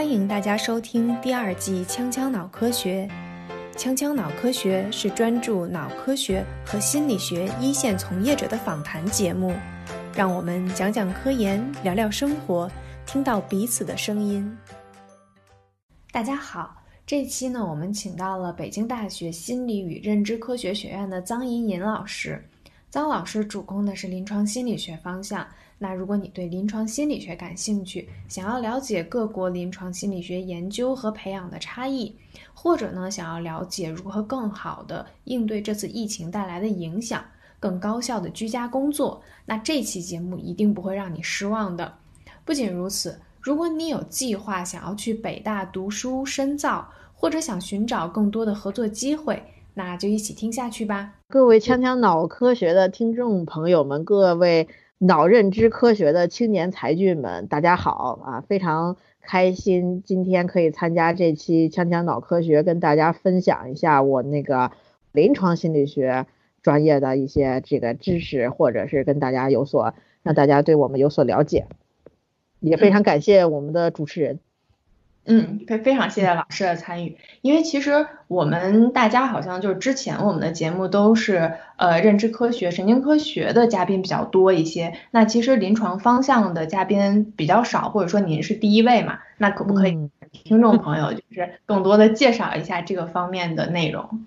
欢迎大家收听第二季《锵锵脑科学》。锵锵脑科学是专注脑科学和心理学一线从业者的访谈节目，让我们讲讲科研，聊聊生活，听到彼此的声音。大家好，这期呢，我们请到了北京大学心理与认知科学学院的臧银银老师。臧老师主攻的是临床心理学方向。那如果你对临床心理学感兴趣，想要了解各国临床心理学研究和培养的差异，或者呢想要了解如何更好的应对这次疫情带来的影响，更高效的居家工作，那这期节目一定不会让你失望的。不仅如此，如果你有计划想要去北大读书深造，或者想寻找更多的合作机会，那就一起听下去吧。各位锵锵脑科学的听众朋友们，各位。脑认知科学的青年才俊们，大家好啊！非常开心今天可以参加这期《锵锵脑科学》，跟大家分享一下我那个临床心理学专业的一些这个知识，或者是跟大家有所让大家对我们有所了解。也非常感谢我们的主持人。嗯，非非常谢谢老师的参与，因为其实我们大家好像就是之前我们的节目都是呃认知科学、神经科学的嘉宾比较多一些，那其实临床方向的嘉宾比较少，或者说您是第一位嘛，那可不可以听众朋友就是更多的介绍一下这个方面的内容？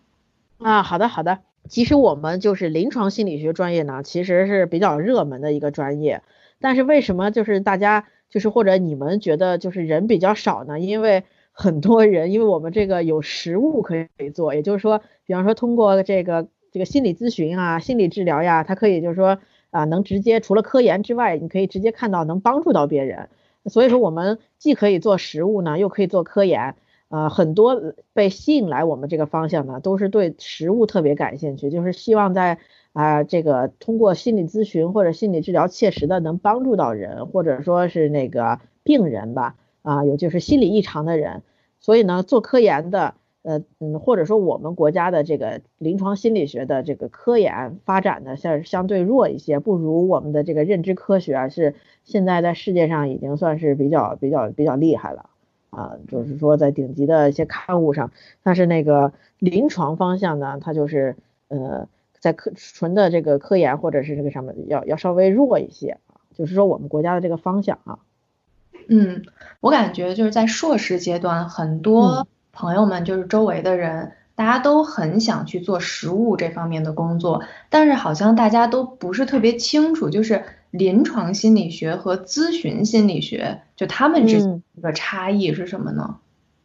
啊，好的好的，其实我们就是临床心理学专业呢，其实是比较热门的一个专业，但是为什么就是大家？就是或者你们觉得就是人比较少呢？因为很多人，因为我们这个有实物可以做，也就是说，比方说通过这个这个心理咨询啊、心理治疗呀，它可以就是说啊，能直接除了科研之外，你可以直接看到能帮助到别人。所以说我们既可以做实物呢，又可以做科研。呃，很多被吸引来我们这个方向呢，都是对实物特别感兴趣，就是希望在。啊，这个通过心理咨询或者心理治疗，切实的能帮助到人，或者说是那个病人吧，啊，有就是心理异常的人，所以呢，做科研的，呃，嗯，或者说我们国家的这个临床心理学的这个科研发展呢，相相对弱一些，不如我们的这个认知科学，是现在在世界上已经算是比较比较比较厉害了，啊，就是说在顶级的一些刊物上，但是那个临床方向呢，它就是呃。在科纯的这个科研或者是这个上面要要稍微弱一些啊，就是说我们国家的这个方向啊。嗯，我感觉就是在硕士阶段，很多朋友们就是周围的人，大家都很想去做实务这方面的工作，但是好像大家都不是特别清楚，就是临床心理学和咨询心理学就他们之间的差异是什么呢？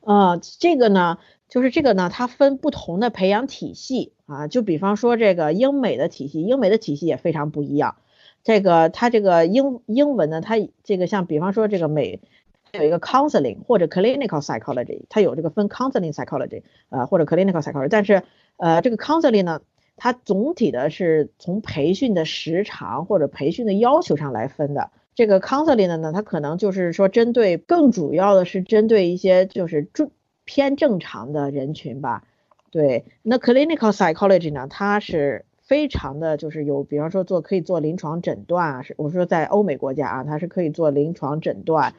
啊，这个呢。就是这个呢，它分不同的培养体系啊，就比方说这个英美的体系，英美的体系也非常不一样。这个它这个英英文呢，它这个像比方说这个美有一个 counseling 或者 clinical psychology，它有这个分 counseling psychology 啊或者 clinical psychology，但是呃这个 counseling 呢，它总体的是从培训的时长或者培训的要求上来分的。这个 counseling 呢，它可能就是说针对更主要的是针对一些就是注。偏正常的人群吧，对，那 clinical psychology 呢，它是非常的，就是有，比方说做可以做临床诊断啊，是我说在欧美国家啊，它是可以做临床诊断，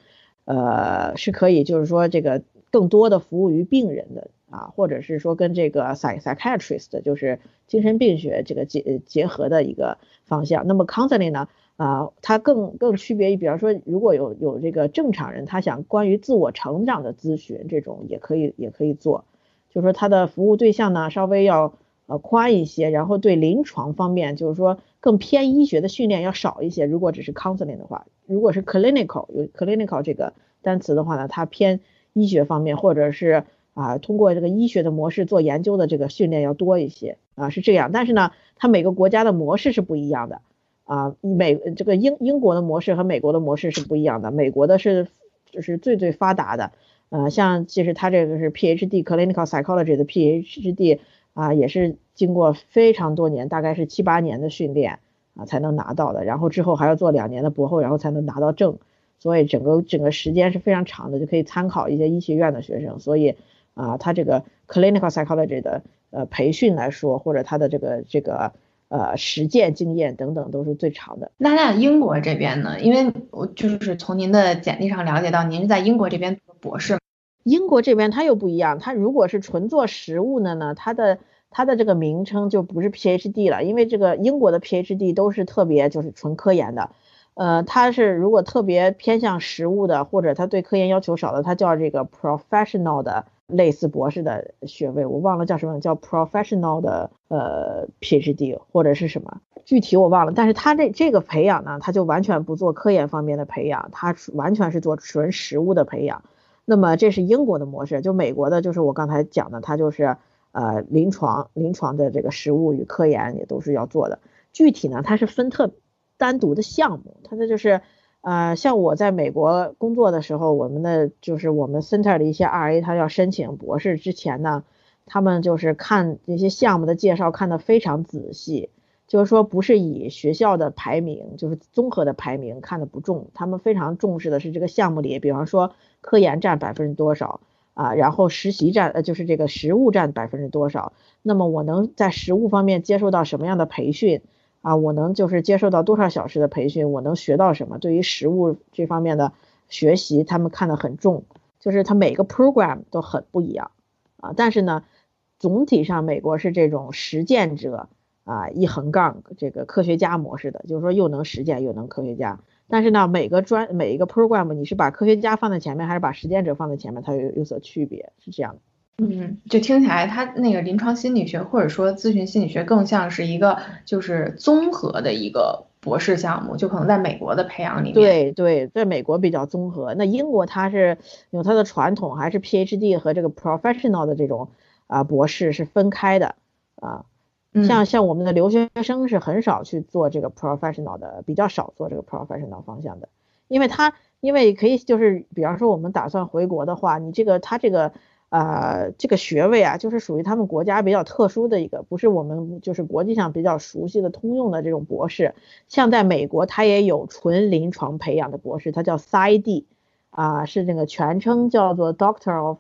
呃，是可以就是说这个更多的服务于病人的啊，或者是说跟这个 psychiatrist 就是精神病学这个结结合的一个方向。那么 counseling 呢？啊，它更更区别于，比方说，如果有有这个正常人，他想关于自我成长的咨询，这种也可以也可以做，就是说他的服务对象呢稍微要呃宽一些，然后对临床方面就是说更偏医学的训练要少一些。如果只是 counseling 的话，如果是 clinical 有 clinical 这个单词的话呢，它偏医学方面，或者是啊通过这个医学的模式做研究的这个训练要多一些啊是这样。但是呢，它每个国家的模式是不一样的。啊，美这个英英国的模式和美国的模式是不一样的。美国的是就是最最发达的，呃，像其实他这个是 PhD Clinical Psychology 的 PhD 啊，也是经过非常多年，大概是七八年的训练啊才能拿到的。然后之后还要做两年的博后，然后才能拿到证。所以整个整个时间是非常长的，就可以参考一些医学院的学生。所以啊，他这个 Clinical Psychology 的呃培训来说，或者他的这个这个。呃实践经验等等都是最长的。那那英国这边呢？因为我就是从您的简历上了解到，您是在英国这边读博士。英国这边它又不一样，它如果是纯做实物的呢，它的它的这个名称就不是 PhD 了，因为这个英国的 PhD 都是特别就是纯科研的，呃，它是如果特别偏向实物的，或者它对科研要求少的，它叫这个 professional 的类似博士的学位，我忘了叫什么，叫 professional 的呃 PhD 或者是什么，具体我忘了，但是它这这个培养呢，它就完全不做科研方面的培养，它完全是做纯实物的培养。那么这是英国的模式，就美国的，就是我刚才讲的，它就是呃临床临床的这个实物与科研也都是要做的。具体呢，它是分特单独的项目，它的就是呃像我在美国工作的时候，我们的就是我们 center 的一些 RA，他要申请博士之前呢，他们就是看这些项目的介绍看得非常仔细。就是说，不是以学校的排名，就是综合的排名看的不重，他们非常重视的是这个项目里，比方说科研占百分之多少啊，然后实习占呃就是这个实物占百分之多少，那么我能在实物方面接受到什么样的培训啊？我能就是接受到多少小时的培训？我能学到什么？对于实物这方面的学习，他们看得很重，就是他每个 program 都很不一样啊。但是呢，总体上美国是这种实践者。啊，一横杠这个科学家模式的，就是说又能实践又能科学家。但是呢，每个专每一个 program，你是把科学家放在前面，还是把实践者放在前面，它有有所区别，是这样的。嗯，就听起来，他那个临床心理学或者说咨询心理学更像是一个就是综合的一个博士项目，就可能在美国的培养里面。对对，在美国比较综合。那英国它是有它的传统，还是 PhD 和这个 professional 的这种啊博士是分开的啊。像像我们的留学生是很少去做这个 professional 的，比较少做这个 professional 方向的，因为他因为可以就是比方说我们打算回国的话，你这个他这个呃这个学位啊，就是属于他们国家比较特殊的一个，不是我们就是国际上比较熟悉的通用的这种博士。像在美国，他也有纯临床培养的博士，他叫 PsyD，啊是那个全称叫做 Doctor of。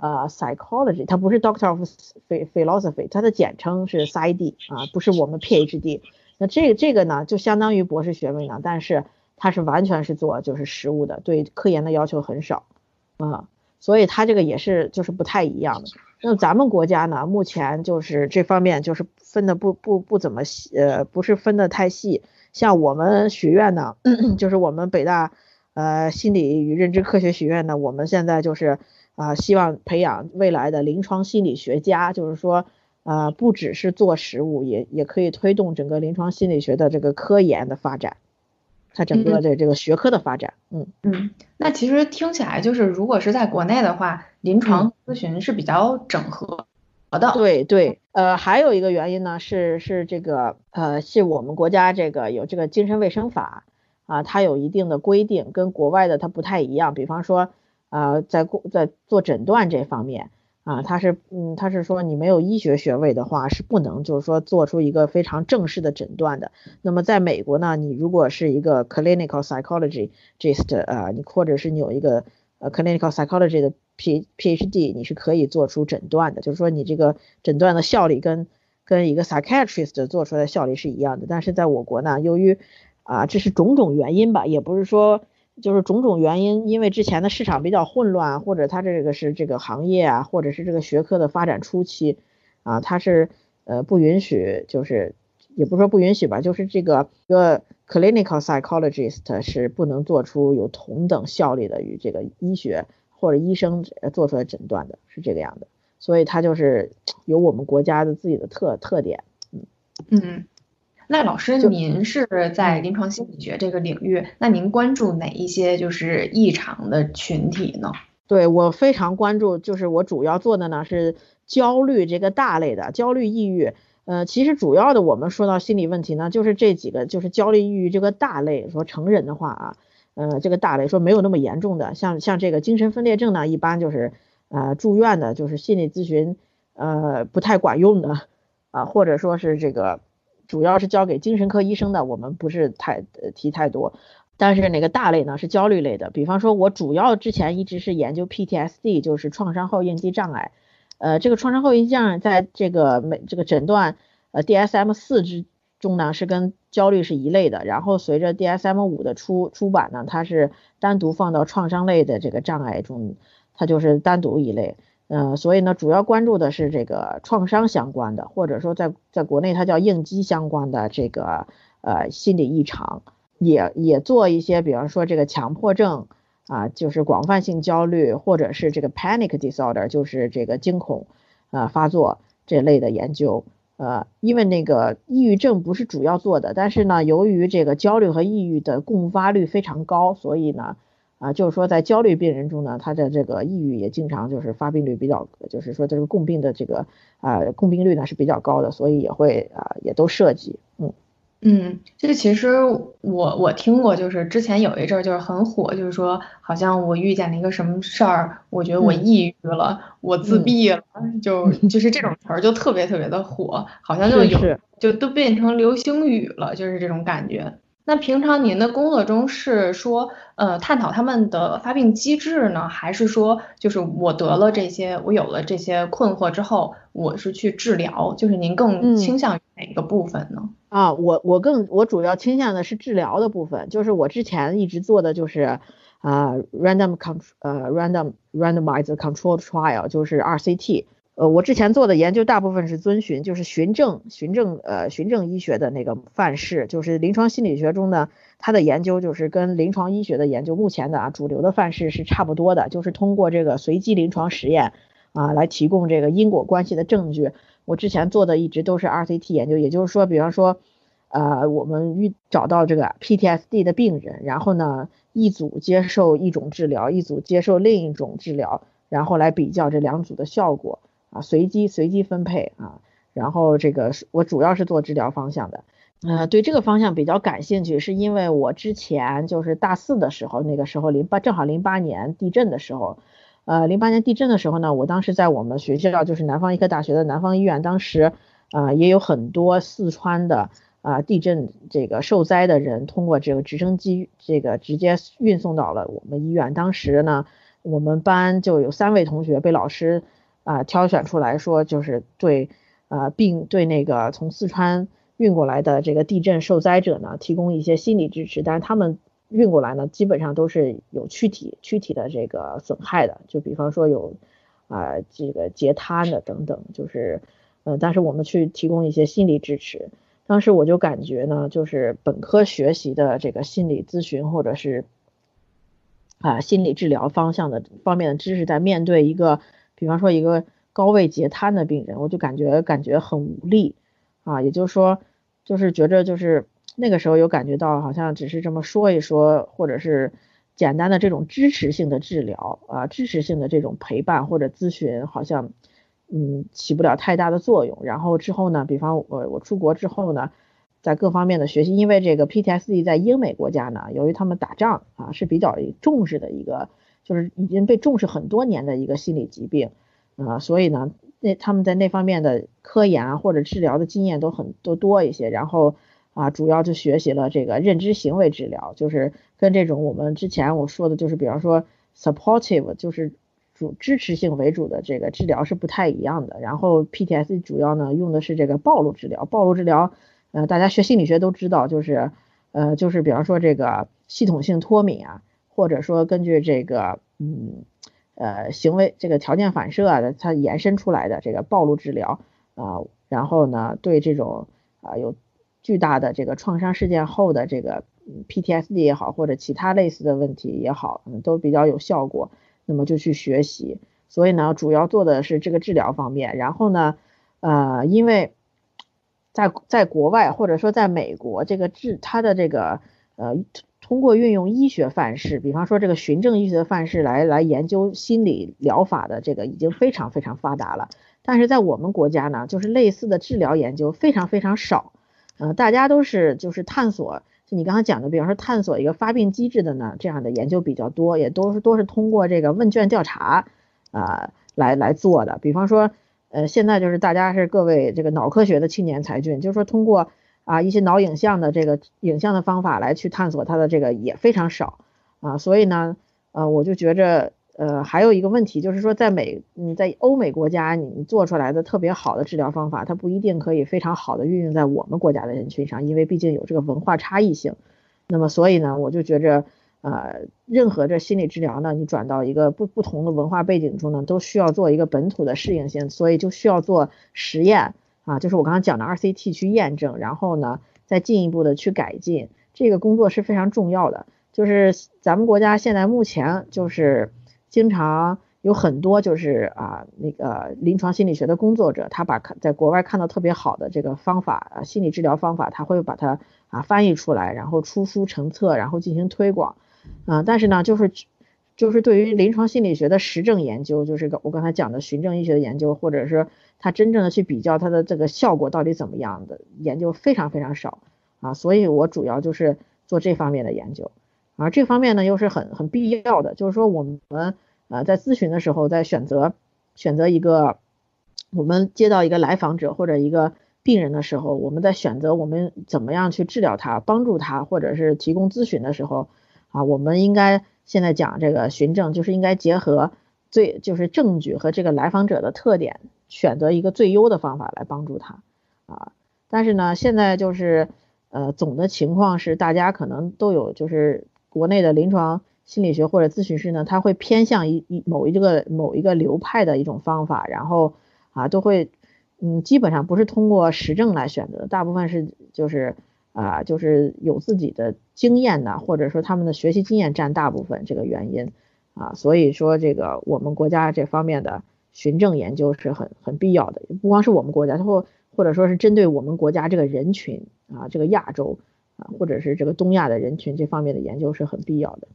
呃，psychology，它不是 Doctor of Philosophy，它的简称是 PsyD 啊，不是我们 PhD。那这个这个呢，就相当于博士学位呢，但是它是完全是做就是实物的，对科研的要求很少啊，所以它这个也是就是不太一样的。那咱们国家呢，目前就是这方面就是分的不不不怎么细，呃，不是分的太细。像我们学院呢，就是我们北大呃心理与认知科学学院呢，我们现在就是。啊，希望培养未来的临床心理学家，就是说，啊，不只是做实务，也也可以推动整个临床心理学的这个科研的发展，它整个的这个学科的发展。嗯嗯，那其实听起来就是，如果是在国内的话，临床咨询是比较整合的。对对，呃，还有一个原因呢，是是这个，呃，是我们国家这个有这个精神卫生法啊，它有一定的规定，跟国外的它不太一样，比方说。呃，在过在做诊断这方面啊，他是嗯，他是说你没有医学学位的话是不能就是说做出一个非常正式的诊断的。那么在美国呢，你如果是一个 clinical psychologist 啊，你或者是你有一个呃 clinical psychology 的 P PhD，你是可以做出诊断的，就是说你这个诊断的效率跟跟一个 psychiatrist 做出来的效率是一样的。但是在我国呢，由于啊这是种种原因吧，也不是说。就是种种原因，因为之前的市场比较混乱，或者它这个是这个行业啊，或者是这个学科的发展初期，啊，它是呃不允许，就是也不说不允许吧，就是这个一个 clinical psychologist 是不能做出有同等效力的与这个医学或者医生做出来诊断的，是这个样的，所以它就是有我们国家的自己的特特点，嗯。嗯。那老师，您是在临床心理学这个领域，那您关注哪一些就是异常的群体呢？对我非常关注，就是我主要做的呢是焦虑这个大类的，焦虑、抑郁。呃，其实主要的我们说到心理问题呢，就是这几个，就是焦虑、抑郁这个大类。说成人的话啊，呃，这个大类说没有那么严重的，像像这个精神分裂症呢，一般就是呃住院的，就是心理咨询呃不太管用的啊，或者说是这个。主要是交给精神科医生的，我们不是太提太多。但是哪个大类呢是焦虑类的，比方说，我主要之前一直是研究 PTSD，就是创伤后应激障碍。呃，这个创伤后应激障碍在这个美这个诊断呃 DSM 四之中呢是跟焦虑是一类的，然后随着 DSM 五的出出版呢，它是单独放到创伤类的这个障碍中，它就是单独一类。嗯，所以呢，主要关注的是这个创伤相关的，或者说在在国内它叫应激相关的这个呃心理异常，也也做一些，比方说这个强迫症啊，就是广泛性焦虑，或者是这个 panic disorder，就是这个惊恐啊发作这类的研究。呃，因为那个抑郁症不是主要做的，但是呢，由于这个焦虑和抑郁的共发率非常高，所以呢。啊，就是说在焦虑病人中呢，他的这个抑郁也经常就是发病率比较，就是说这个共病的这个啊共病率呢是比较高的，所以也会啊也都涉及，嗯。嗯，这其实我我听过，就是之前有一阵儿就是很火，就是说好像我遇见了一个什么事儿，我觉得我抑郁了，我自闭了，就 就是这种词儿就特别特别的火，好像就有就都变成流行语了，就是这种感觉。那平常您的工作中是说，呃，探讨他们的发病机制呢，还是说，就是我得了这些，我有了这些困惑之后，我是去治疗？就是您更倾向于哪个部分呢？啊，我我更我主要倾向的是治疗的部分，就是我之前一直做的就是啊，random con 呃 random randomized controlled trial，就是 RCT。呃，我之前做的研究大部分是遵循就是循证循证呃循证医学的那个范式，就是临床心理学中呢，它的研究就是跟临床医学的研究目前的啊主流的范式是差不多的，就是通过这个随机临床实验啊来提供这个因果关系的证据。我之前做的一直都是 RCT 研究，也就是说，比方说，呃，我们遇找到这个 PTSD 的病人，然后呢，一组接受一种治疗，一组接受另一种治疗，然后来比较这两组的效果。啊，随机随机分配啊，然后这个我主要是做治疗方向的，呃，对这个方向比较感兴趣，是因为我之前就是大四的时候，那个时候零八正好零八年地震的时候，呃，零八年地震的时候呢，我当时在我们学校就是南方医科大学的南方医院，当时啊也有很多四川的啊地震这个受灾的人，通过这个直升机这个直接运送到了我们医院，当时呢，我们班就有三位同学被老师。啊，挑选出来说就是对，呃，并对那个从四川运过来的这个地震受灾者呢，提供一些心理支持。但是他们运过来呢，基本上都是有躯体躯体的这个损害的，就比方说有啊这个截瘫的等等，就是，呃，但是我们去提供一些心理支持。当时我就感觉呢，就是本科学习的这个心理咨询或者是啊心理治疗方向的方面的知识，在面对一个。比方说一个高位截瘫的病人，我就感觉感觉很无力啊，也就是说，就是觉着就是那个时候有感觉到好像只是这么说一说，或者是简单的这种支持性的治疗啊，支持性的这种陪伴或者咨询，好像嗯起不了太大的作用。然后之后呢，比方我我出国之后呢，在各方面的学习，因为这个 PTSD 在英美国家呢，由于他们打仗啊是比较重视的一个。就是已经被重视很多年的一个心理疾病，啊，所以呢，那他们在那方面的科研啊或者治疗的经验都很都多一些，然后啊，主要就学习了这个认知行为治疗，就是跟这种我们之前我说的，就是比方说 supportive，就是主支持性为主的这个治疗是不太一样的。然后 PTSD 主要呢用的是这个暴露治疗，暴露治疗，呃，大家学心理学都知道，就是呃，就是比方说这个系统性脱敏啊。或者说根据这个嗯呃行为这个条件反射啊，它延伸出来的这个暴露治疗啊，然后呢对这种啊有巨大的这个创伤事件后的这个 PTSD 也好，或者其他类似的问题也好，嗯都比较有效果。那么就去学习，所以呢主要做的是这个治疗方面。然后呢呃因为在在国外或者说在美国这个治它的这个呃。通过运用医学范式，比方说这个循证医学范式来来研究心理疗法的这个已经非常非常发达了。但是在我们国家呢，就是类似的治疗研究非常非常少。呃，大家都是就是探索，就你刚才讲的，比方说探索一个发病机制的呢，这样的研究比较多，也都是都是通过这个问卷调查啊来来做的。比方说，呃，现在就是大家是各位这个脑科学的青年才俊，就是说通过。啊，一些脑影像的这个影像的方法来去探索它的这个也非常少啊，所以呢，呃，我就觉着呃，还有一个问题就是说，在美，嗯，在欧美国家，你做出来的特别好的治疗方法，它不一定可以非常好的运用在我们国家的人群上，因为毕竟有这个文化差异性。那么，所以呢，我就觉着，呃，任何这心理治疗呢，你转到一个不不同的文化背景中呢，都需要做一个本土的适应性，所以就需要做实验啊，就是我刚刚讲的 RCT 去验证，然后呢，再进一步的去改进，这个工作是非常重要的。就是咱们国家现在目前就是。经常有很多就是啊那个临床心理学的工作者，他把看在国外看到特别好的这个方法心理治疗方法，他会把它啊翻译出来，然后出书成册，然后进行推广，啊但是呢就是就是对于临床心理学的实证研究，就是我刚才讲的循证医学的研究，或者是他真正的去比较它的这个效果到底怎么样的研究非常非常少啊，所以我主要就是做这方面的研究。而这方面呢，又是很很必要的，就是说我们呃在咨询的时候，在选择选择一个我们接到一个来访者或者一个病人的时候，我们在选择我们怎么样去治疗他、帮助他，或者是提供咨询的时候，啊，我们应该现在讲这个循证，就是应该结合最就是证据和这个来访者的特点，选择一个最优的方法来帮助他啊。但是呢，现在就是呃总的情况是，大家可能都有就是。国内的临床心理学或者咨询师呢，他会偏向一一某一个某一个流派的一种方法，然后啊都会嗯基本上不是通过实证来选择，大部分是就是啊就是有自己的经验的，或者说他们的学习经验占大部分这个原因啊，所以说这个我们国家这方面的循证研究是很很必要的，不光是我们国家，或或者说是针对我们国家这个人群啊这个亚洲。啊，或者是这个东亚的人群这方面的研究是很必要的。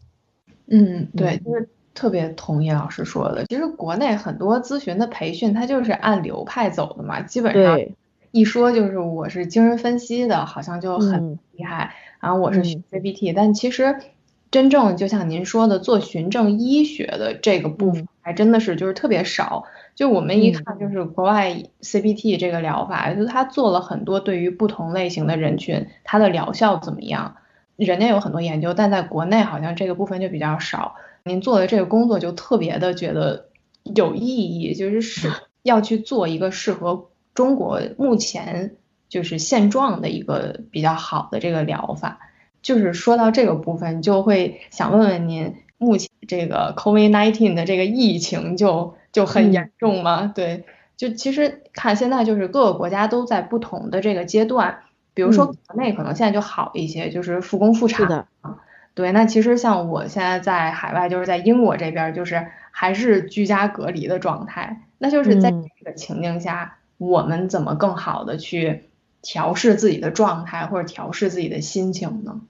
嗯，对，就是特别同意老师说的。其实国内很多咨询的培训，它就是按流派走的嘛，基本上一说就是我是精神分析的，好像就很厉害。然后我是学 CBT，但其实真正就像您说的，做循证医学的这个部分，还真的是就是特别少。就我们一看，就是国外 CBT 这个疗法，就他做了很多对于不同类型的人群，它的疗效怎么样？人家有很多研究，但在国内好像这个部分就比较少。您做的这个工作就特别的觉得有意义，就是是要去做一个适合中国目前就是现状的一个比较好的这个疗法。就是说到这个部分，就会想问问您，目前这个 COVID-19 的这个疫情就。就很严重吗？对，就其实看现在就是各个国家都在不同的这个阶段，比如说国内可能现在就好一些，就是复工复产啊。对，那其实像我现在在海外，就是在英国这边，就是还是居家隔离的状态。那就是在这个情境下，我们怎么更好的去调试自己的状态，或者调试自己的心情呢？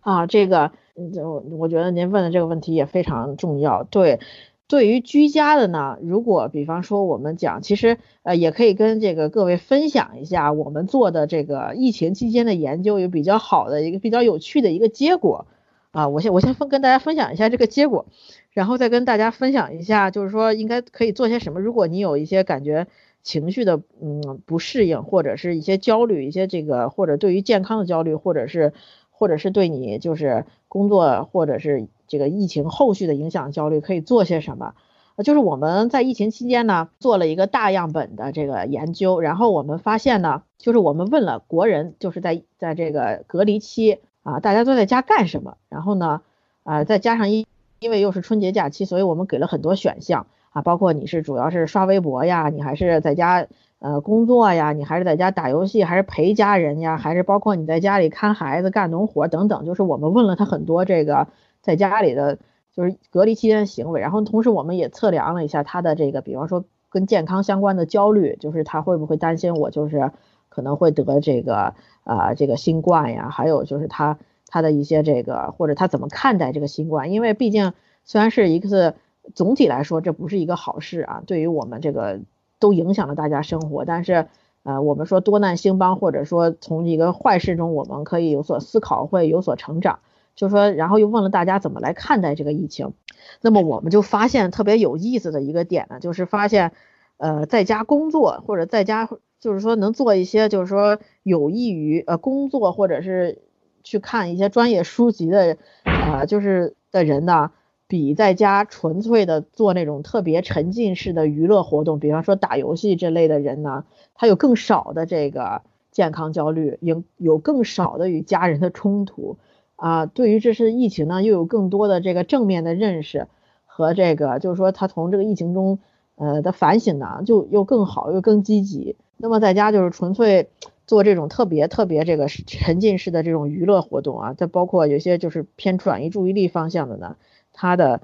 啊，这个，就我觉得您问的这个问题也非常重要。对。对于居家的呢，如果比方说我们讲，其实呃也可以跟这个各位分享一下我们做的这个疫情期间的研究有比较好的一个比较有趣的一个结果啊，我先我先分跟大家分享一下这个结果，然后再跟大家分享一下，就是说应该可以做些什么。如果你有一些感觉情绪的嗯不适应，或者是一些焦虑，一些这个或者对于健康的焦虑，或者是或者是对你就是工作或者是。这个疫情后续的影响焦虑可以做些什么？就是我们在疫情期间呢，做了一个大样本的这个研究，然后我们发现呢，就是我们问了国人，就是在在这个隔离期啊，大家都在家干什么？然后呢，啊，再加上因因为又是春节假期，所以我们给了很多选项啊，包括你是主要是刷微博呀，你还是在家呃工作呀，你还是在家打游戏，还是陪家人呀，还是包括你在家里看孩子、干农活等等，就是我们问了他很多这个。在家里的就是隔离期间的行为，然后同时我们也测量了一下他的这个，比方说跟健康相关的焦虑，就是他会不会担心我就是可能会得这个啊这个新冠呀，还有就是他他的一些这个或者他怎么看待这个新冠，因为毕竟虽然是一次总体来说这不是一个好事啊，对于我们这个都影响了大家生活，但是呃我们说多难兴邦，或者说从一个坏事中我们可以有所思考，会有所成长。就说，然后又问了大家怎么来看待这个疫情，那么我们就发现特别有意思的一个点呢，就是发现，呃，在家工作或者在家，就是说能做一些，就是说有益于呃工作或者是去看一些专业书籍的，呃，就是的人呢，比在家纯粹的做那种特别沉浸式的娱乐活动，比方说打游戏这类的人呢，他有更少的这个健康焦虑，有有更少的与家人的冲突啊。对于这次疫情呢，又有更多的这个正面的认识和这个，就是说他从这个疫情中呃的反省呢，就又更好又更积极。那么在家就是纯粹做这种特别特别这个沉浸式的这种娱乐活动啊，再包括有些就是偏转移注意力方向的呢。他的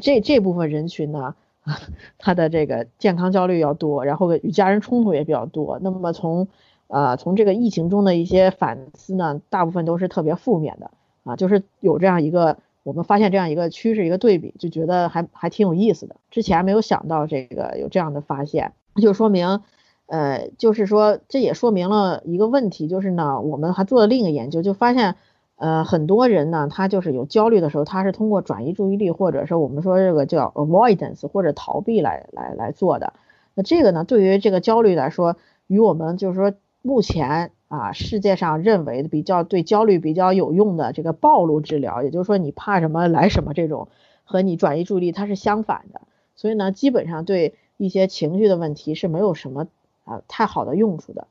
这这部分人群呢，他的这个健康焦虑要多，然后与家人冲突也比较多。那么从呃从这个疫情中的一些反思呢，大部分都是特别负面的啊，就是有这样一个我们发现这样一个趋势一个对比，就觉得还还挺有意思的。之前没有想到这个有这样的发现，就说明呃就是说这也说明了一个问题，就是呢我们还做了另一个研究，就发现。呃，很多人呢，他就是有焦虑的时候，他是通过转移注意力，或者是我们说这个叫 avoidance 或者逃避来来来做的。那这个呢，对于这个焦虑来说，与我们就是说目前啊世界上认为的比较对焦虑比较有用的这个暴露治疗，也就是说你怕什么来什么这种，和你转移注意力它是相反的。所以呢，基本上对一些情绪的问题是没有什么啊太好的用处的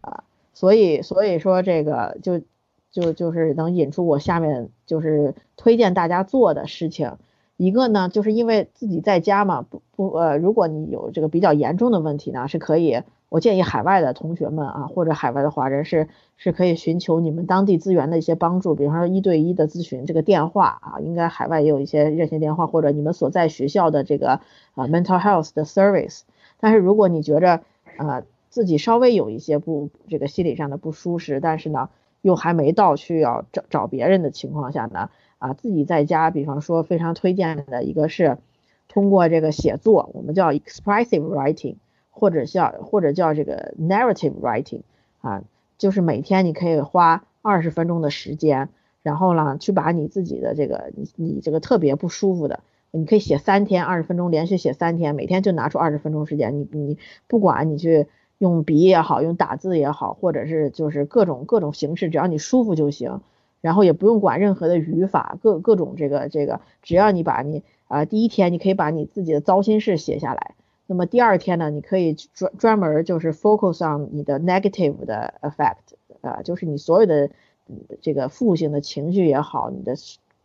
啊。所以所以说这个就。就就是能引出我下面就是推荐大家做的事情，一个呢，就是因为自己在家嘛，不不呃，如果你有这个比较严重的问题呢，是可以，我建议海外的同学们啊，或者海外的华人是是可以寻求你们当地资源的一些帮助，比方说一对一的咨询这个电话啊，应该海外也有一些热线电话，或者你们所在学校的这个啊 mental health 的 service。但是如果你觉着呃自己稍微有一些不这个心理上的不舒适，但是呢。又还没到需要找找别人的情况下呢，啊，自己在家，比方说非常推荐的一个是通过这个写作，我们叫 expressive writing，或者叫或者叫这个 narrative writing，啊，就是每天你可以花二十分钟的时间，然后呢，去把你自己的这个你你这个特别不舒服的，你可以写三天，二十分钟连续写三天，每天就拿出二十分钟时间，你你不管你去。用笔也好，用打字也好，或者是就是各种各种形式，只要你舒服就行。然后也不用管任何的语法，各各种这个这个，只要你把你啊第一天你可以把你自己的糟心事写下来。那么第二天呢，你可以专专门就是 focus on 你的 negative 的 effect 啊，就是你所有的这个负性的情绪也好，你的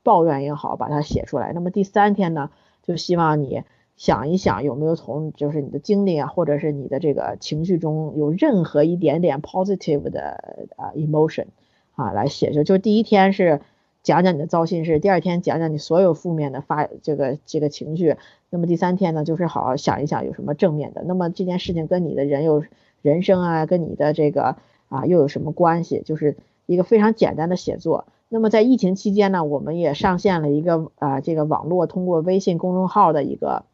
抱怨也好，把它写出来。那么第三天呢，就希望你。想一想有没有从就是你的经历啊，或者是你的这个情绪中有任何一点点 positive 的啊 emotion 啊来写就就第一天是讲讲你的糟心事，第二天讲讲你所有负面的发这个这个情绪，那么第三天呢就是好好想一想有什么正面的。那么这件事情跟你的人有人生啊，跟你的这个啊又有什么关系？就是一个非常简单的写作。那么在疫情期间呢，我们也上线了一个啊这个网络通过微信公众号的一个。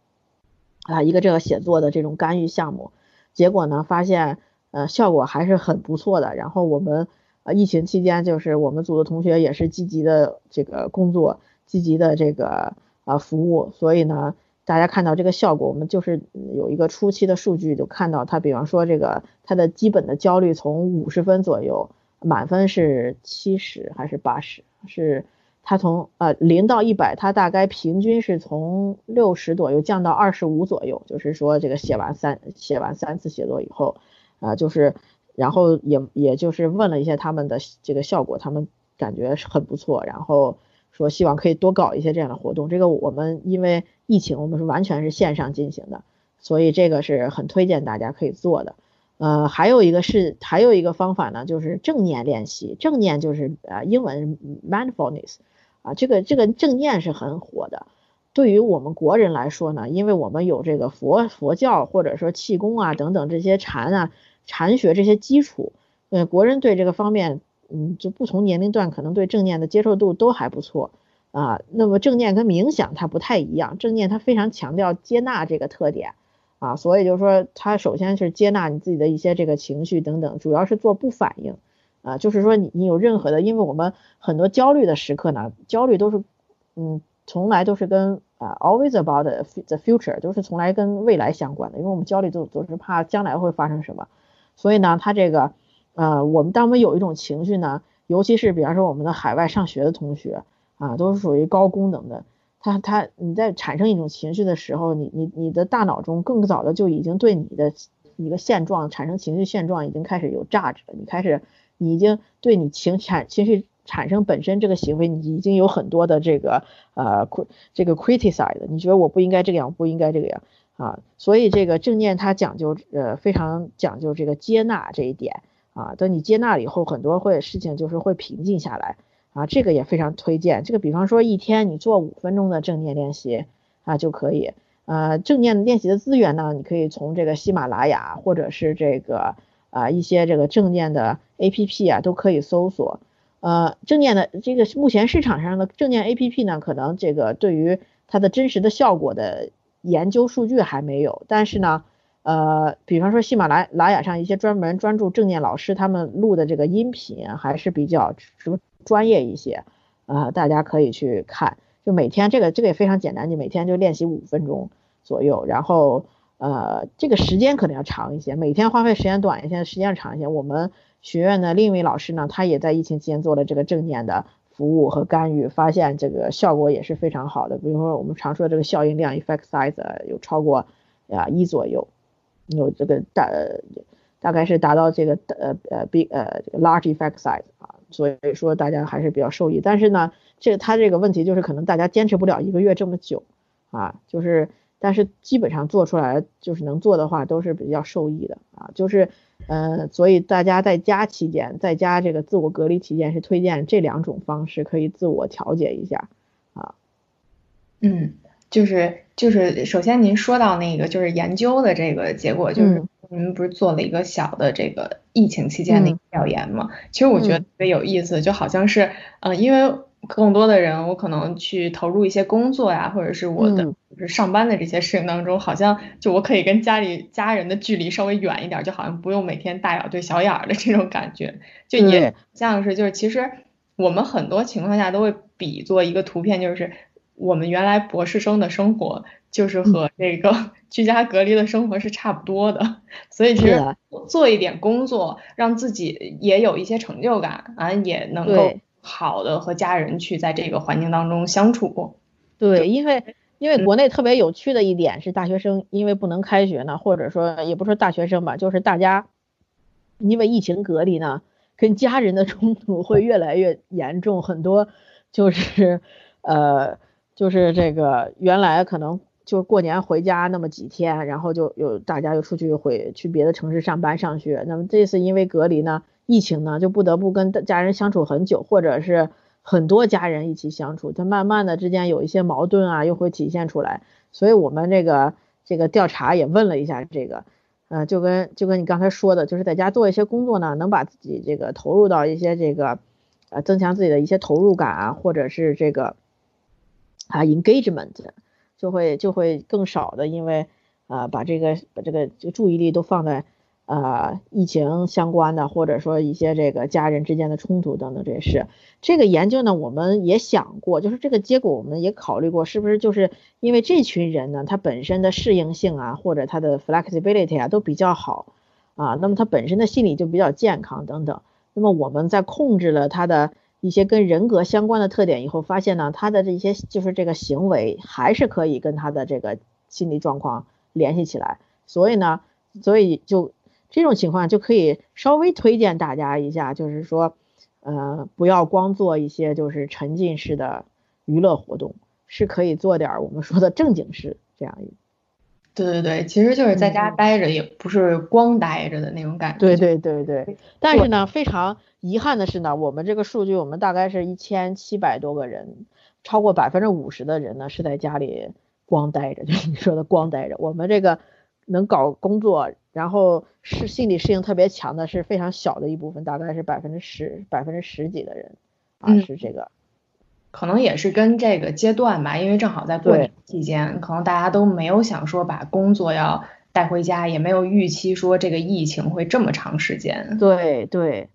啊，一个这个写作的这种干预项目，结果呢，发现呃效果还是很不错的。然后我们呃疫情期间，就是我们组的同学也是积极的这个工作，积极的这个啊服务。所以呢，大家看到这个效果，我们就是有一个初期的数据，就看到他，比方说这个他的基本的焦虑从五十分左右，满分是七十还是八十是。它从呃零到一百，它大概平均是从六十左右降到二十五左右，就是说这个写完三写完三次写作以后，啊就是然后也也就是问了一下他们的这个效果，他们感觉是很不错，然后说希望可以多搞一些这样的活动。这个我们因为疫情，我们是完全是线上进行的，所以这个是很推荐大家可以做的。呃，还有一个是还有一个方法呢，就是正念练习，正念就是呃英文 mindfulness。啊，这个这个正念是很火的，对于我们国人来说呢，因为我们有这个佛佛教或者说气功啊等等这些禅啊禅学这些基础，呃，国人对这个方面，嗯，就不同年龄段可能对正念的接受度都还不错啊。那么正念跟冥想它不太一样，正念它非常强调接纳这个特点啊，所以就是说它首先是接纳你自己的一些这个情绪等等，主要是做不反应。啊，就是说你你有任何的，因为我们很多焦虑的时刻呢，焦虑都是，嗯，从来都是跟啊 always about the future，都是从来跟未来相关的，因为我们焦虑都都是怕将来会发生什么，所以呢，他这个呃，我们当我们有一种情绪呢，尤其是比方说我们的海外上学的同学啊，都是属于高功能的，他他你在产生一种情绪的时候，你你你的大脑中更早的就已经对你的一个现状产生情绪现状已经开始有价值了，你开始你已经对你情产情绪产生本身这个行为，你已经有很多的这个呃这个 criticize，你觉得我不应该这个样，不应该这个样啊，所以这个正念它讲究呃非常讲究这个接纳这一点啊，等你接纳了以后，很多会事情就是会平静下来。啊，这个也非常推荐。这个比方说一天你做五分钟的正念练习啊就可以。呃，正念练习的资源呢，你可以从这个喜马拉雅或者是这个啊一些这个正念的 APP 啊都可以搜索。呃，正念的这个目前市场上的正念 APP 呢，可能这个对于它的真实的效果的研究数据还没有。但是呢，呃，比方说喜马拉雅上一些专门专注正念老师他们录的这个音频还是比较什么。专业一些，啊，大家可以去看，就每天这个这个也非常简单，你每天就练习五分钟左右，然后呃这个时间可能要长一些，每天花费时间短一些，时间长一些。我们学院的另一位老师呢，他也在疫情期间做了这个正念的服务和干预，发现这个效果也是非常好的。比如说我们常说的这个效应量 （effect size） 有超过啊一左右，有这个大大概是达到这个呃呃 big 呃这个 large effect size 啊。所以说大家还是比较受益，但是呢，这他这个问题就是可能大家坚持不了一个月这么久啊，就是但是基本上做出来就是能做的话都是比较受益的啊，就是呃，所以大家在家期间，在家这个自我隔离期间是推荐这两种方式可以自我调节一下啊，嗯，就是就是首先您说到那个就是研究的这个结果就是。您不是做了一个小的这个疫情期间的调研吗？其实我觉得特别有意思，就好像是，呃，因为更多的人我可能去投入一些工作呀，或者是我的就是上班的这些事情当中，好像就我可以跟家里家人的距离稍微远一点，就好像不用每天大眼对小眼儿的这种感觉，就也像是就是其实我们很多情况下都会比作一个图片，就是我们原来博士生的生活。就是和这个 居家隔离的生活是差不多的，所以其实做一点工作，让自己也有一些成就感啊，也能够好的和家人去在这个环境当中相处。对，因为因为国内特别有趣的一点是，大学生因为不能开学呢，或者说也不说大学生吧，就是大家因为疫情隔离呢，跟家人的冲突会越来越严重，很多就是呃就是这个原来可能。就过年回家那么几天，然后就有大家又出去回去别的城市上班上学。那么这次因为隔离呢，疫情呢，就不得不跟家人相处很久，或者是很多家人一起相处，他慢慢的之间有一些矛盾啊，又会体现出来。所以我们这个这个调查也问了一下这个，呃，就跟就跟你刚才说的，就是在家做一些工作呢，能把自己这个投入到一些这个，呃，增强自己的一些投入感啊，或者是这个啊 engagement。就会就会更少的，因为啊把这个把这个这个注意力都放在啊疫情相关的，或者说一些这个家人之间的冲突等等这些事。这个研究呢，我们也想过，就是这个结果我们也考虑过，是不是就是因为这群人呢，他本身的适应性啊，或者他的 flexibility 啊都比较好啊，那么他本身的心理就比较健康等等。那么我们在控制了他的。一些跟人格相关的特点以后，发现呢，他的这些就是这个行为还是可以跟他的这个心理状况联系起来，所以呢，所以就这种情况就可以稍微推荐大家一下，就是说，呃，不要光做一些就是沉浸式的娱乐活动，是可以做点我们说的正经事这样一。对对对，其实就是在家待着，也不是光待着的那种感觉。对对对对，但是呢，非常遗憾的是呢，我们这个数据，我们大概是一千七百多个人，超过百分之五十的人呢是在家里光待着，就是你说的光待着。我们这个能搞工作，然后是心理适应特别强的，是非常小的一部分，大概是百分之十、百分之十几的人啊，是这个。可能也是跟这个阶段吧，因为正好在过年期间，可能大家都没有想说把工作要带回家，也没有预期说这个疫情会这么长时间。对对，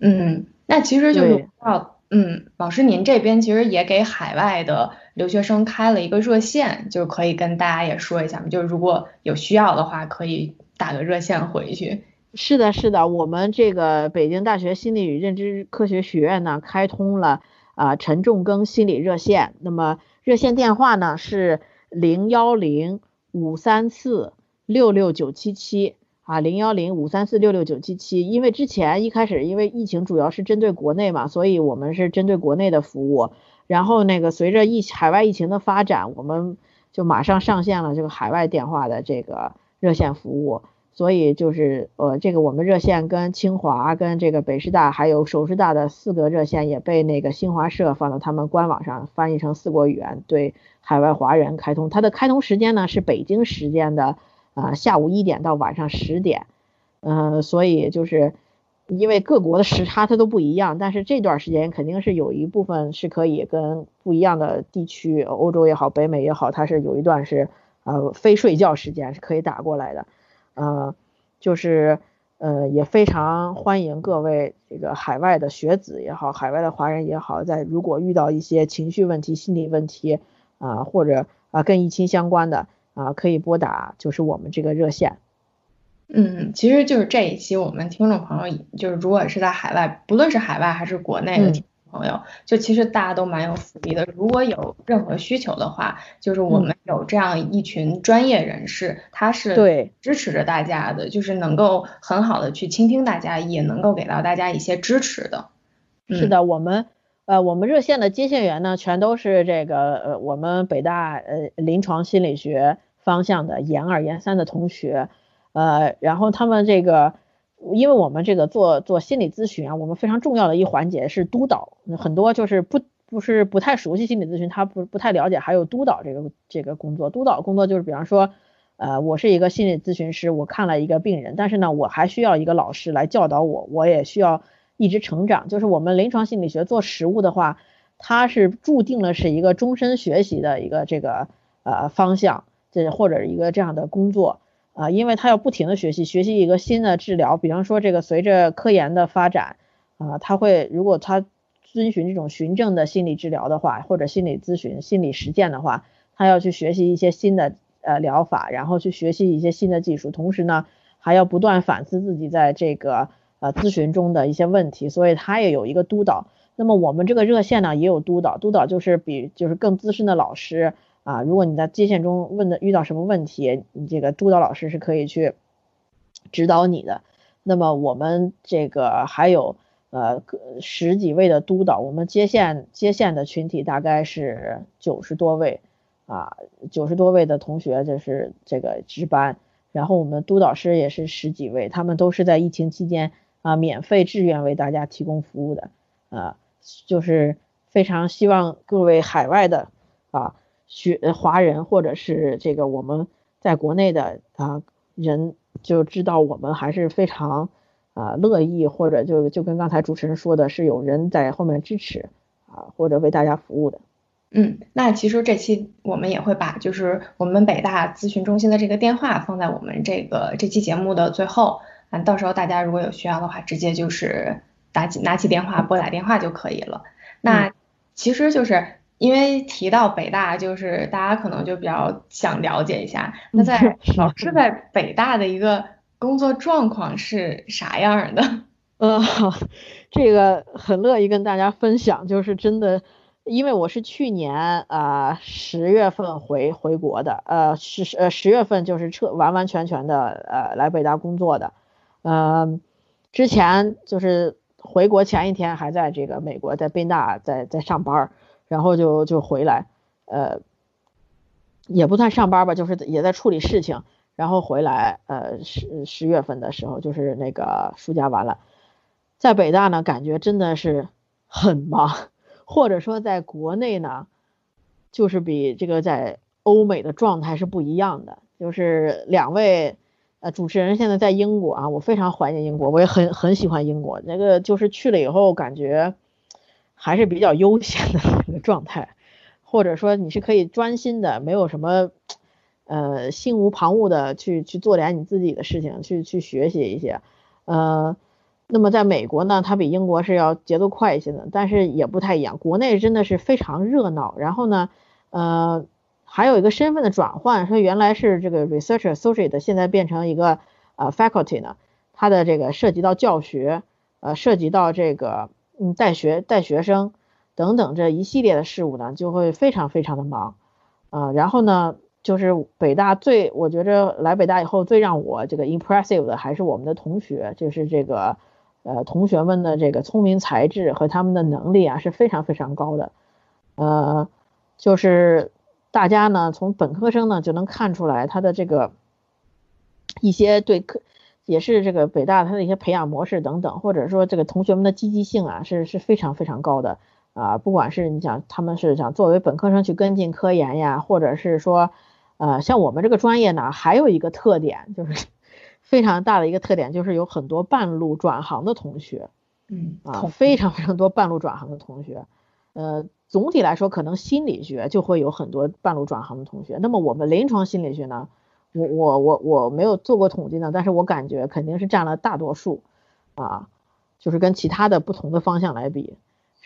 嗯，那其实就是到，嗯，老师您这边其实也给海外的留学生开了一个热线，就可以跟大家也说一下嘛，就是如果有需要的话，可以打个热线回去。是的，是的，我们这个北京大学心理与认知科学学院呢，开通了。啊陈仲庚心理热线。那么热线电话呢是零幺零五三四六六九七七啊，零幺零五三四六六九七七。因为之前一开始因为疫情主要是针对国内嘛，所以我们是针对国内的服务。然后那个随着疫海外疫情的发展，我们就马上上线了这个海外电话的这个热线服务。所以就是呃，这个我们热线跟清华、跟这个北师大还有首师大的四个热线也被那个新华社放到他们官网上，翻译成四国语言，对海外华人开通。它的开通时间呢是北京时间的啊下午一点到晚上十点，嗯，所以就是因为各国的时差它都不一样，但是这段时间肯定是有一部分是可以跟不一样的地区，欧洲也好，北美也好，它是有一段是呃非睡觉时间是可以打过来的。呃，就是呃，也非常欢迎各位这个海外的学子也好，海外的华人也好，在如果遇到一些情绪问题、心理问题啊，或者啊跟疫情相关的啊，可以拨打就是我们这个热线。嗯，其实就是这一期我们听众朋友，就是如果是在海外，不论是海外还是国内的。朋友，就其实大家都蛮有福利的。如果有任何需求的话，就是我们有这样一群专业人士，他是对支持着大家的，就是能够很好的去倾听大家，也能够给到大家一些支持的。是的，我们呃，我们热线的接线员呢，全都是这个呃，我们北大呃临床心理学方向的研二研三的同学，呃，然后他们这个。因为我们这个做做心理咨询啊，我们非常重要的一环节是督导，很多就是不不是不太熟悉心理咨询，他不不太了解，还有督导这个这个工作。督导工作就是比方说，呃，我是一个心理咨询师，我看了一个病人，但是呢，我还需要一个老师来教导我，我也需要一直成长。就是我们临床心理学做实务的话，它是注定了是一个终身学习的一个这个呃方向，这或者一个这样的工作。啊，因为他要不停的学习，学习一个新的治疗，比方说这个随着科研的发展，啊，他会如果他遵循这种循证的心理治疗的话，或者心理咨询、心理实践的话，他要去学习一些新的呃疗法，然后去学习一些新的技术，同时呢，还要不断反思自己在这个呃咨询中的一些问题，所以他也有一个督导。那么我们这个热线呢也有督导，督导就是比就是更资深的老师。啊，如果你在接线中问的遇到什么问题，你这个督导老师是可以去指导你的。那么我们这个还有呃十几位的督导，我们接线接线的群体大概是九十多位啊，九十多位的同学就是这个值班，然后我们督导师也是十几位，他们都是在疫情期间啊免费志愿为大家提供服务的啊，就是非常希望各位海外的啊。学华人或者是这个我们在国内的啊人就知道我们还是非常啊乐意或者就就跟刚才主持人说的是有人在后面支持啊或者为大家服务的。嗯，那其实这期我们也会把就是我们北大咨询中心的这个电话放在我们这个这期节目的最后啊，到时候大家如果有需要的话，直接就是打起拿起电话拨打电话就可以了。那其实就是。因为提到北大，就是大家可能就比较想了解一下，那在老师在北大的一个工作状况是啥样的？呃，这个很乐意跟大家分享，就是真的，因为我是去年啊十月份回回国的，呃十呃十月份就是彻完完全全的呃来北大工作的，嗯，之前就是回国前一天还在这个美国在宾大在在上班。然后就就回来，呃，也不算上班吧，就是也在处理事情。然后回来，呃，十十月份的时候，就是那个暑假完了，在北大呢，感觉真的是很忙，或者说在国内呢，就是比这个在欧美的状态是不一样的。就是两位呃主持人现在在英国啊，我非常怀念英国，我也很很喜欢英国。那个就是去了以后感觉。还是比较悠闲的一个状态，或者说你是可以专心的，没有什么呃心无旁骛的去去做点你自己的事情，去去学习一些。呃，那么在美国呢，它比英国是要节奏快一些的，但是也不太一样。国内真的是非常热闹，然后呢，呃，还有一个身份的转换，说原来是这个 research associate，现在变成一个呃 faculty 呢，它的这个涉及到教学，呃，涉及到这个。嗯，带学带学生，等等这一系列的事物呢，就会非常非常的忙，啊，然后呢，就是北大最，我觉着来北大以后最让我这个 impressive 的还是我们的同学，就是这个，呃，同学们的这个聪明才智和他们的能力啊是非常非常高的，呃，就是大家呢从本科生呢就能看出来他的这个一些对科，也是这个北大它的一些培养模式等等，或者说这个同学们的积极性啊是是非常非常高的。啊，不管是你想他们是想作为本科生去跟进科研呀，或者是说，呃，像我们这个专业呢，还有一个特点就是 非常大的一个特点，就是有很多半路转行的同学，嗯，啊，非常非常多半路转行的同学，呃，总体来说可能心理学就会有很多半路转行的同学。那么我们临床心理学呢，我我我我没有做过统计呢，但是我感觉肯定是占了大多数，啊，就是跟其他的不同的方向来比。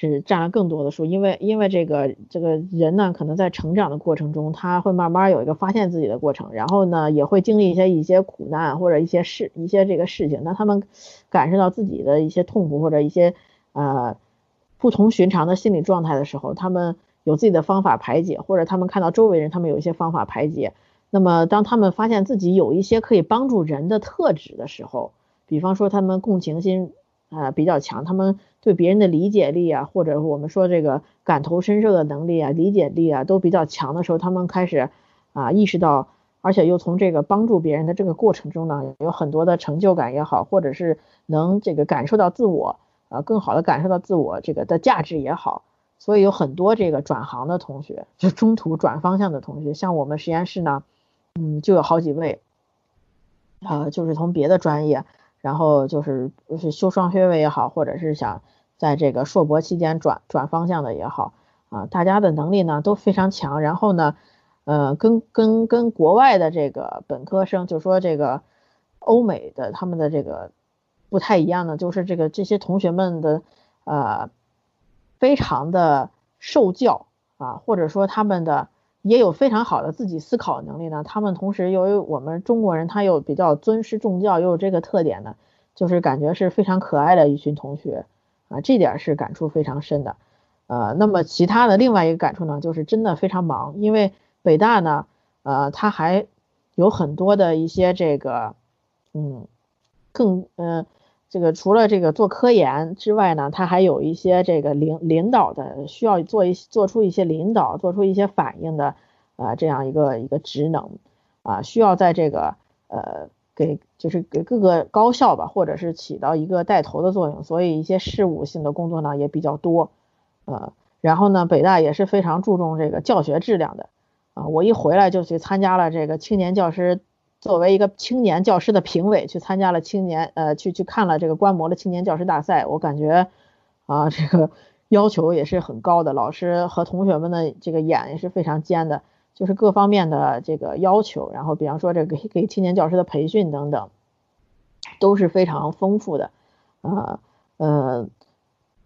是占了更多的数，因为因为这个这个人呢，可能在成长的过程中，他会慢慢有一个发现自己的过程，然后呢，也会经历一些一些苦难或者一些事一些这个事情，那他们感受到自己的一些痛苦或者一些呃不同寻常的心理状态的时候，他们有自己的方法排解，或者他们看到周围人他们有一些方法排解，那么当他们发现自己有一些可以帮助人的特质的时候，比方说他们共情心。啊，比较强，他们对别人的理解力啊，或者我们说这个感同身受的能力啊、理解力啊，都比较强的时候，他们开始啊意识到，而且又从这个帮助别人的这个过程中呢，有很多的成就感也好，或者是能这个感受到自我啊，更好的感受到自我这个的价值也好，所以有很多这个转行的同学，就中途转方向的同学，像我们实验室呢，嗯，就有好几位，啊，就是从别的专业。然后就是是修双学位也好，或者是想在这个硕博期间转转方向的也好，啊，大家的能力呢都非常强。然后呢，呃，跟跟跟国外的这个本科生，就说这个欧美的他们的这个不太一样的，就是这个这些同学们的呃非常的受教啊，或者说他们的。也有非常好的自己思考能力呢。他们同时由于我们中国人，他又比较尊师重教，又有这个特点呢，就是感觉是非常可爱的一群同学啊，这点是感触非常深的。呃，那么其他的另外一个感触呢，就是真的非常忙，因为北大呢，呃，他还有很多的一些这个，嗯，更嗯。这个除了这个做科研之外呢，他还有一些这个领领导的需要做一做出一些领导，做出一些反应的啊这样一个一个职能啊，需要在这个呃给就是给各个高校吧，或者是起到一个带头的作用，所以一些事务性的工作呢也比较多呃，然后呢，北大也是非常注重这个教学质量的啊，我一回来就去参加了这个青年教师。作为一个青年教师的评委，去参加了青年呃，去去看了这个观摩了青年教师大赛，我感觉啊，这个要求也是很高的，老师和同学们的这个眼也是非常尖的，就是各方面的这个要求，然后比方说这个给青年教师的培训等等，都是非常丰富的，啊呃，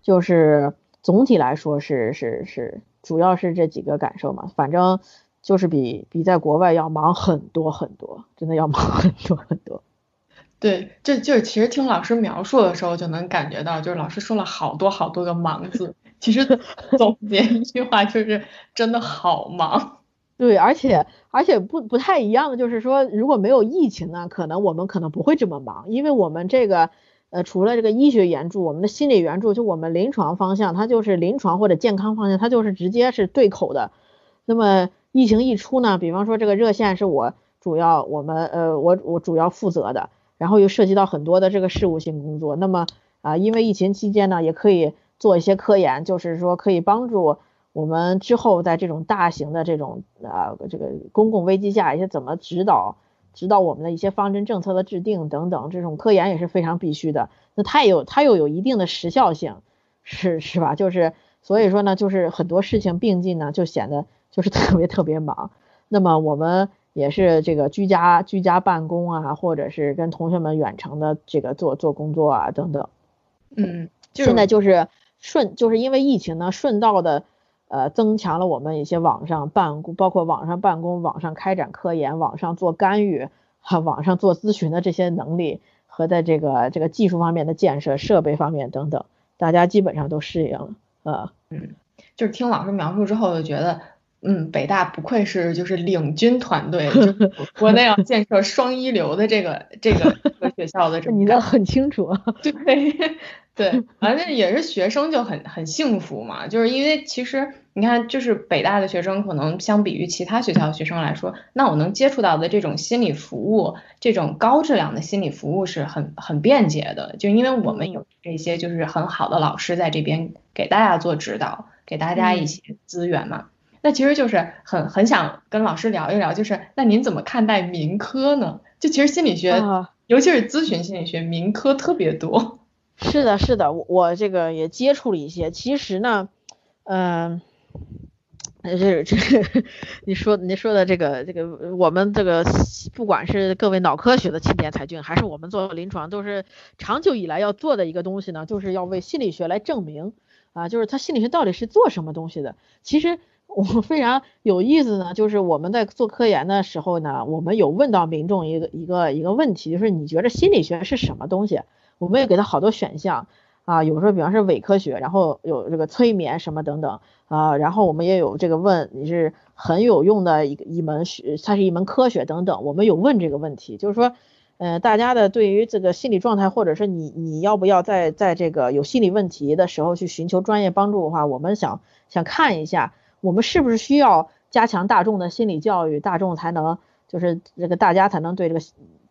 就是总体来说是是是，主要是这几个感受嘛，反正。就是比比在国外要忙很多很多，真的要忙很多很多。对，这就是其实听老师描述的时候就能感觉到，就是老师说了好多好多个忙字。其实 总结一句话就是真的好忙。对，而且而且不不太一样的就是说，如果没有疫情呢，可能我们可能不会这么忙，因为我们这个呃除了这个医学援助，我们的心理援助就我们临床方向，它就是临床或者健康方向，它就是直接是对口的。那么疫情一出呢，比方说这个热线是我主要我们呃我我主要负责的，然后又涉及到很多的这个事务性工作。那么啊，因为疫情期间呢，也可以做一些科研，就是说可以帮助我们之后在这种大型的这种啊这个公共危机下一些怎么指导指导我们的一些方针政策的制定等等，这种科研也是非常必须的。那它也有它又有一定的时效性，是是吧？就是所以说呢，就是很多事情并进呢，就显得。就是特别特别忙，那么我们也是这个居家居家办公啊，或者是跟同学们远程的这个做做工作啊等等。嗯，现在就是顺就是因为疫情呢，顺道的呃增强了我们一些网上办公，包括网上办公、网上开展科研、网上做干预、哈网上做咨询的这些能力和在这个这个技术方面的建设、设备方面等等，大家基本上都适应了。呃，嗯，就是听老师描述之后，就觉得。嗯，北大不愧是就是领军团队，就 国内要建设双一流的这个 这个学校的这 你倒很清楚，对对，反正也是学生就很很幸福嘛，就是因为其实你看，就是北大的学生可能相比于其他学校的学生来说，那我能接触到的这种心理服务，这种高质量的心理服务是很很便捷的，就因为我们有这些就是很好的老师在这边给大家做指导，给大家一些资源嘛。那其实就是很很想跟老师聊一聊，就是那您怎么看待民科呢？就其实心理学，尤其是咨询心理学，民科特别多。是的，是的，我这个也接触了一些。其实呢，嗯，这这 你说你说的这个这个，我们这个不管是各位脑科学的青年才俊，还是我们做临床，都是长久以来要做的一个东西呢，就是要为心理学来证明啊，就是他心理学到底是做什么东西的。其实。我 非常有意思呢，就是我们在做科研的时候呢，我们有问到民众一个一个一个问题，就是你觉得心理学是什么东西？我们也给他好多选项啊，有时候比方说伪科学，然后有这个催眠什么等等啊，然后我们也有这个问你是很有用的一一门学，它是一门科学等等，我们有问这个问题，就是说，呃，大家的对于这个心理状态，或者是你你要不要在在这个有心理问题的时候去寻求专业帮助的话，我们想想看一下。我们是不是需要加强大众的心理教育，大众才能就是这个大家才能对这个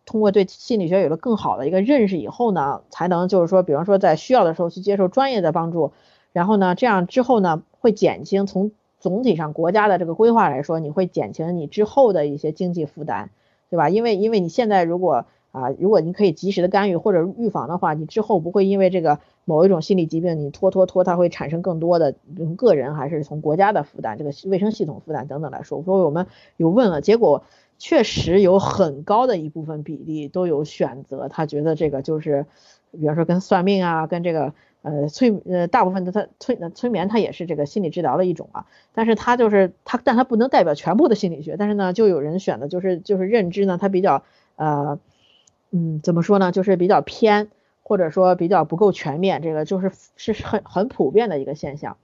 通过对心理学有了更好的一个认识以后呢，才能就是说，比方说在需要的时候去接受专业的帮助，然后呢，这样之后呢会减轻从总体上国家的这个规划来说，你会减轻你之后的一些经济负担，对吧？因为因为你现在如果啊，如果你可以及时的干预或者预防的话，你之后不会因为这个某一种心理疾病，你拖拖拖，它会产生更多的从个人还是从国家的负担，这个卫生系统负担等等来说。所以我们有问了，结果确实有很高的一部分比例都有选择，他觉得这个就是，比方说跟算命啊，跟这个呃催呃大部分的他催催眠，它也是这个心理治疗的一种啊。但是它就是它，但它不能代表全部的心理学。但是呢，就有人选的就是就是认知呢，它比较呃。嗯，怎么说呢？就是比较偏，或者说比较不够全面，这个就是是很很普遍的一个现象。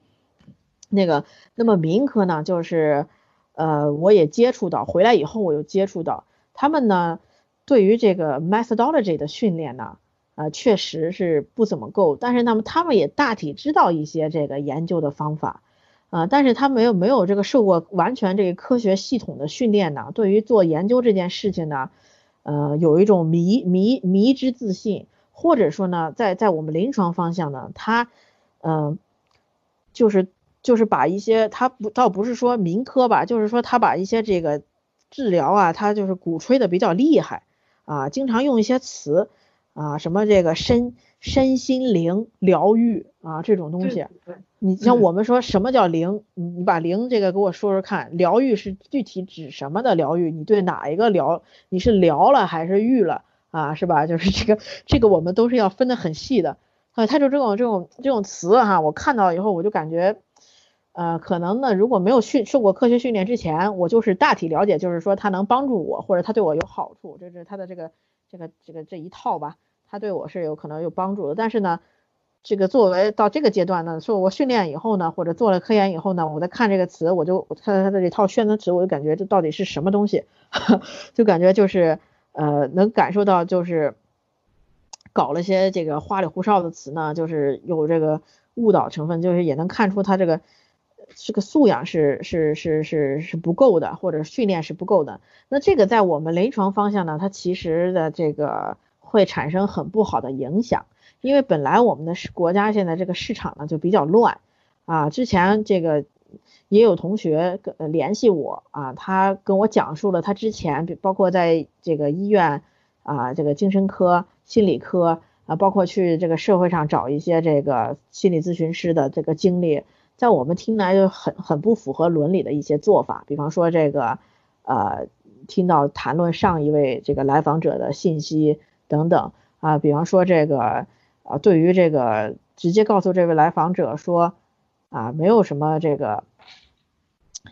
那个，那么民科呢，就是呃，我也接触到，回来以后我又接触到，他们呢对于这个 methodology 的训练呢，呃，确实是不怎么够，但是那么他们也大体知道一些这个研究的方法，啊，但是他没有没有这个受过完全这个科学系统的训练呢，对于做研究这件事情呢。呃，有一种迷迷迷之自信，或者说呢，在在我们临床方向呢，他，嗯，就是就是把一些他不倒不是说民科吧，就是说他把一些这个治疗啊，他就是鼓吹的比较厉害啊，经常用一些词啊，什么这个身身心灵疗愈啊这种东西。你像我们说什么叫灵？你你把灵这个给我说说看，疗愈是具体指什么的疗愈？你对哪一个疗？你是疗了还是愈了啊？是吧？就是这个这个我们都是要分得很细的啊。他就这种这种这种词哈，我看到以后我就感觉，呃，可能呢如果没有训受过科学训练之前，我就是大体了解，就是说它能帮助我或者它对我有好处，这是它的这个这个这个这一套吧，他对我是有可能有帮助的。但是呢。这个作为到这个阶段呢，说我训练以后呢，或者做了科研以后呢，我在看这个词，我就看他的这套宣传词，我就感觉这到底是什么东西，就感觉就是呃能感受到就是搞了些这个花里胡哨的词呢，就是有这个误导成分，就是也能看出他这个这个素养是是是是是不够的，或者训练是不够的。那这个在我们临床方向呢，它其实的这个会产生很不好的影响。因为本来我们的国家现在这个市场呢就比较乱啊，之前这个也有同学跟联系我啊，他跟我讲述了他之前包括在这个医院啊，这个精神科、心理科啊，包括去这个社会上找一些这个心理咨询师的这个经历，在我们听来就很很不符合伦理的一些做法，比方说这个呃，听到谈论上一位这个来访者的信息等等。啊，比方说这个。啊，对于这个直接告诉这位来访者说，啊，没有什么这个，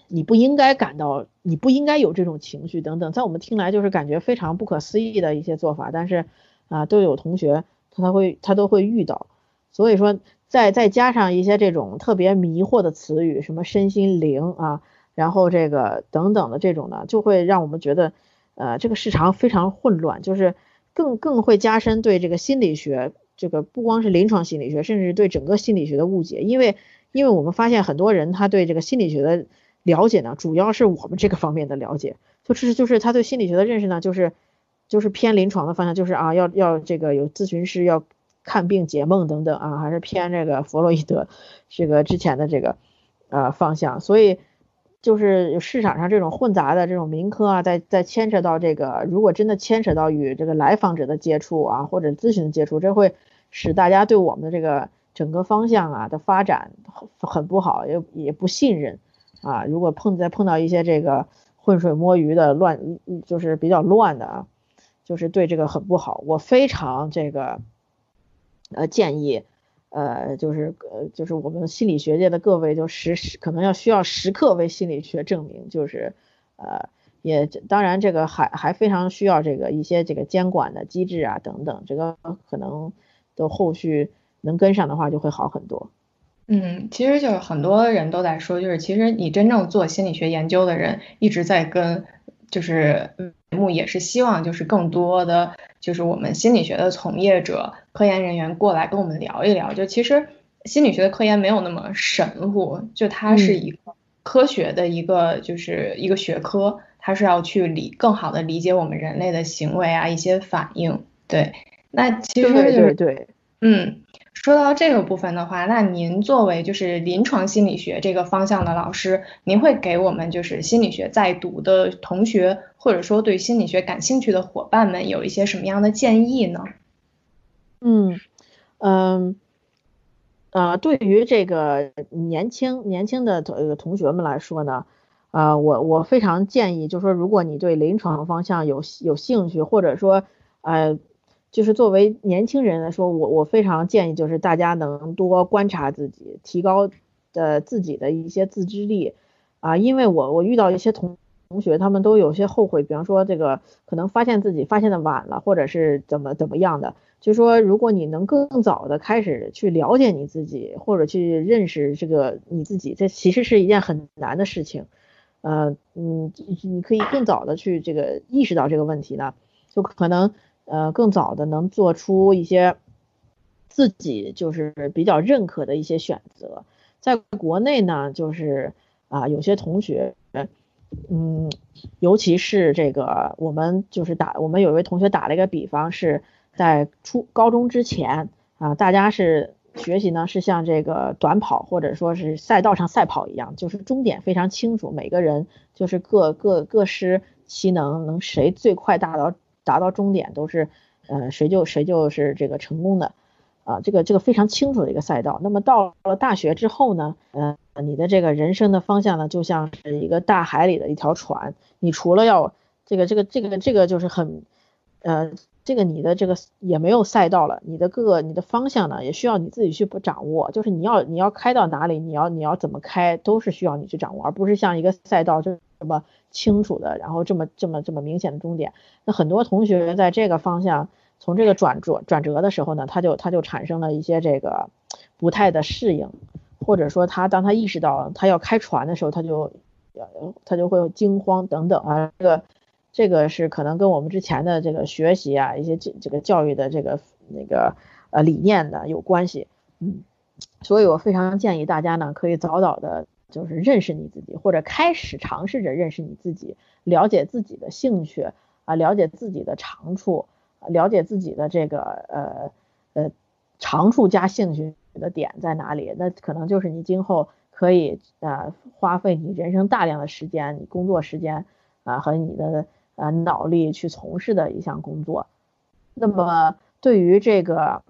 你不应该感到，你不应该有这种情绪等等，在我们听来就是感觉非常不可思议的一些做法，但是啊，都有同学他他会他都会遇到，所以说再再加上一些这种特别迷惑的词语，什么身心灵啊，然后这个等等的这种呢，就会让我们觉得，呃，这个市场非常混乱，就是更更会加深对这个心理学，这个不光是临床心理学，甚至对整个心理学的误解，因为因为我们发现很多人他对这个心理学的了解呢，主要是我们这个方面的了解，就是就是他对心理学的认识呢，就是就是偏临床的方向，就是啊要要这个有咨询师要。看病解梦等等啊，还是偏这个弗洛伊德这个之前的这个呃方向，所以就是市场上这种混杂的这种民科啊，在在牵扯到这个，如果真的牵扯到与这个来访者的接触啊，或者咨询的接触，这会使大家对我们的这个整个方向啊的发展很不好，也也不信任啊。如果碰再碰到一些这个浑水摸鱼的乱，就是比较乱的啊，就是对这个很不好。我非常这个。呃，建议，呃，就是呃，就是我们心理学界的各位，就时时可能要需要时刻为心理学证明，就是，呃，也当然这个还还非常需要这个一些这个监管的机制啊等等，这个可能都后续能跟上的话就会好很多。嗯，其实就是很多人都在说，就是其实你真正做心理学研究的人一直在跟。就是节目也是希望，就是更多的就是我们心理学的从业者、科研人员过来跟我们聊一聊。就其实心理学的科研没有那么神乎，就它是一个科学的一个就是一个学科，它是要去理更好的理解我们人类的行为啊一些反应。对，那其实就是对，嗯。说到这个部分的话，那您作为就是临床心理学这个方向的老师，您会给我们就是心理学在读的同学，或者说对心理学感兴趣的伙伴们有一些什么样的建议呢？嗯嗯呃，对于这个年轻年轻的同同学们来说呢，啊，我我非常建议，就是说如果你对临床方向有有兴趣，或者说呃。就是作为年轻人来说，我我非常建议，就是大家能多观察自己，提高的自己的一些自制力啊，因为我我遇到一些同同学，他们都有些后悔，比方说这个可能发现自己发现的晚了，或者是怎么怎么样的，就说如果你能更早的开始去了解你自己，或者去认识这个你自己，这其实是一件很难的事情，呃嗯，你可以更早的去这个意识到这个问题呢，就可能。呃，更早的能做出一些自己就是比较认可的一些选择，在国内呢，就是啊，有些同学，嗯，尤其是这个，我们就是打，我们有一位同学打了一个比方，是在初高中之前啊，大家是学习呢，是像这个短跑或者说是赛道上赛跑一样，就是终点非常清楚，每个人就是各各各施其能，能谁最快达到。达到终点都是，呃，谁就谁就是这个成功的，啊，这个这个非常清楚的一个赛道。那么到了大学之后呢，呃，你的这个人生的方向呢，就像是一个大海里的一条船，你除了要这个这个这个这个就是很，呃，这个你的这个也没有赛道了，你的各个你的方向呢，也需要你自己去掌握，就是你要你要开到哪里，你要你要怎么开，都是需要你去掌握，而不是像一个赛道就什么。清楚的，然后这么这么这么明显的终点，那很多同学在这个方向从这个转折转折的时候呢，他就他就产生了一些这个不太的适应，或者说他当他意识到他要开船的时候，他就他就会惊慌等等啊，这个这个是可能跟我们之前的这个学习啊一些这这个教育的这个那个呃理念的有关系，嗯，所以我非常建议大家呢可以早早的。就是认识你自己，或者开始尝试着认识你自己，了解自己的兴趣啊，了解自己的长处，了解自己的这个呃呃长处加兴趣的点在哪里，那可能就是你今后可以呃花费你人生大量的时间，你工作时间啊和你的呃脑力去从事的一项工作。那么对于这个。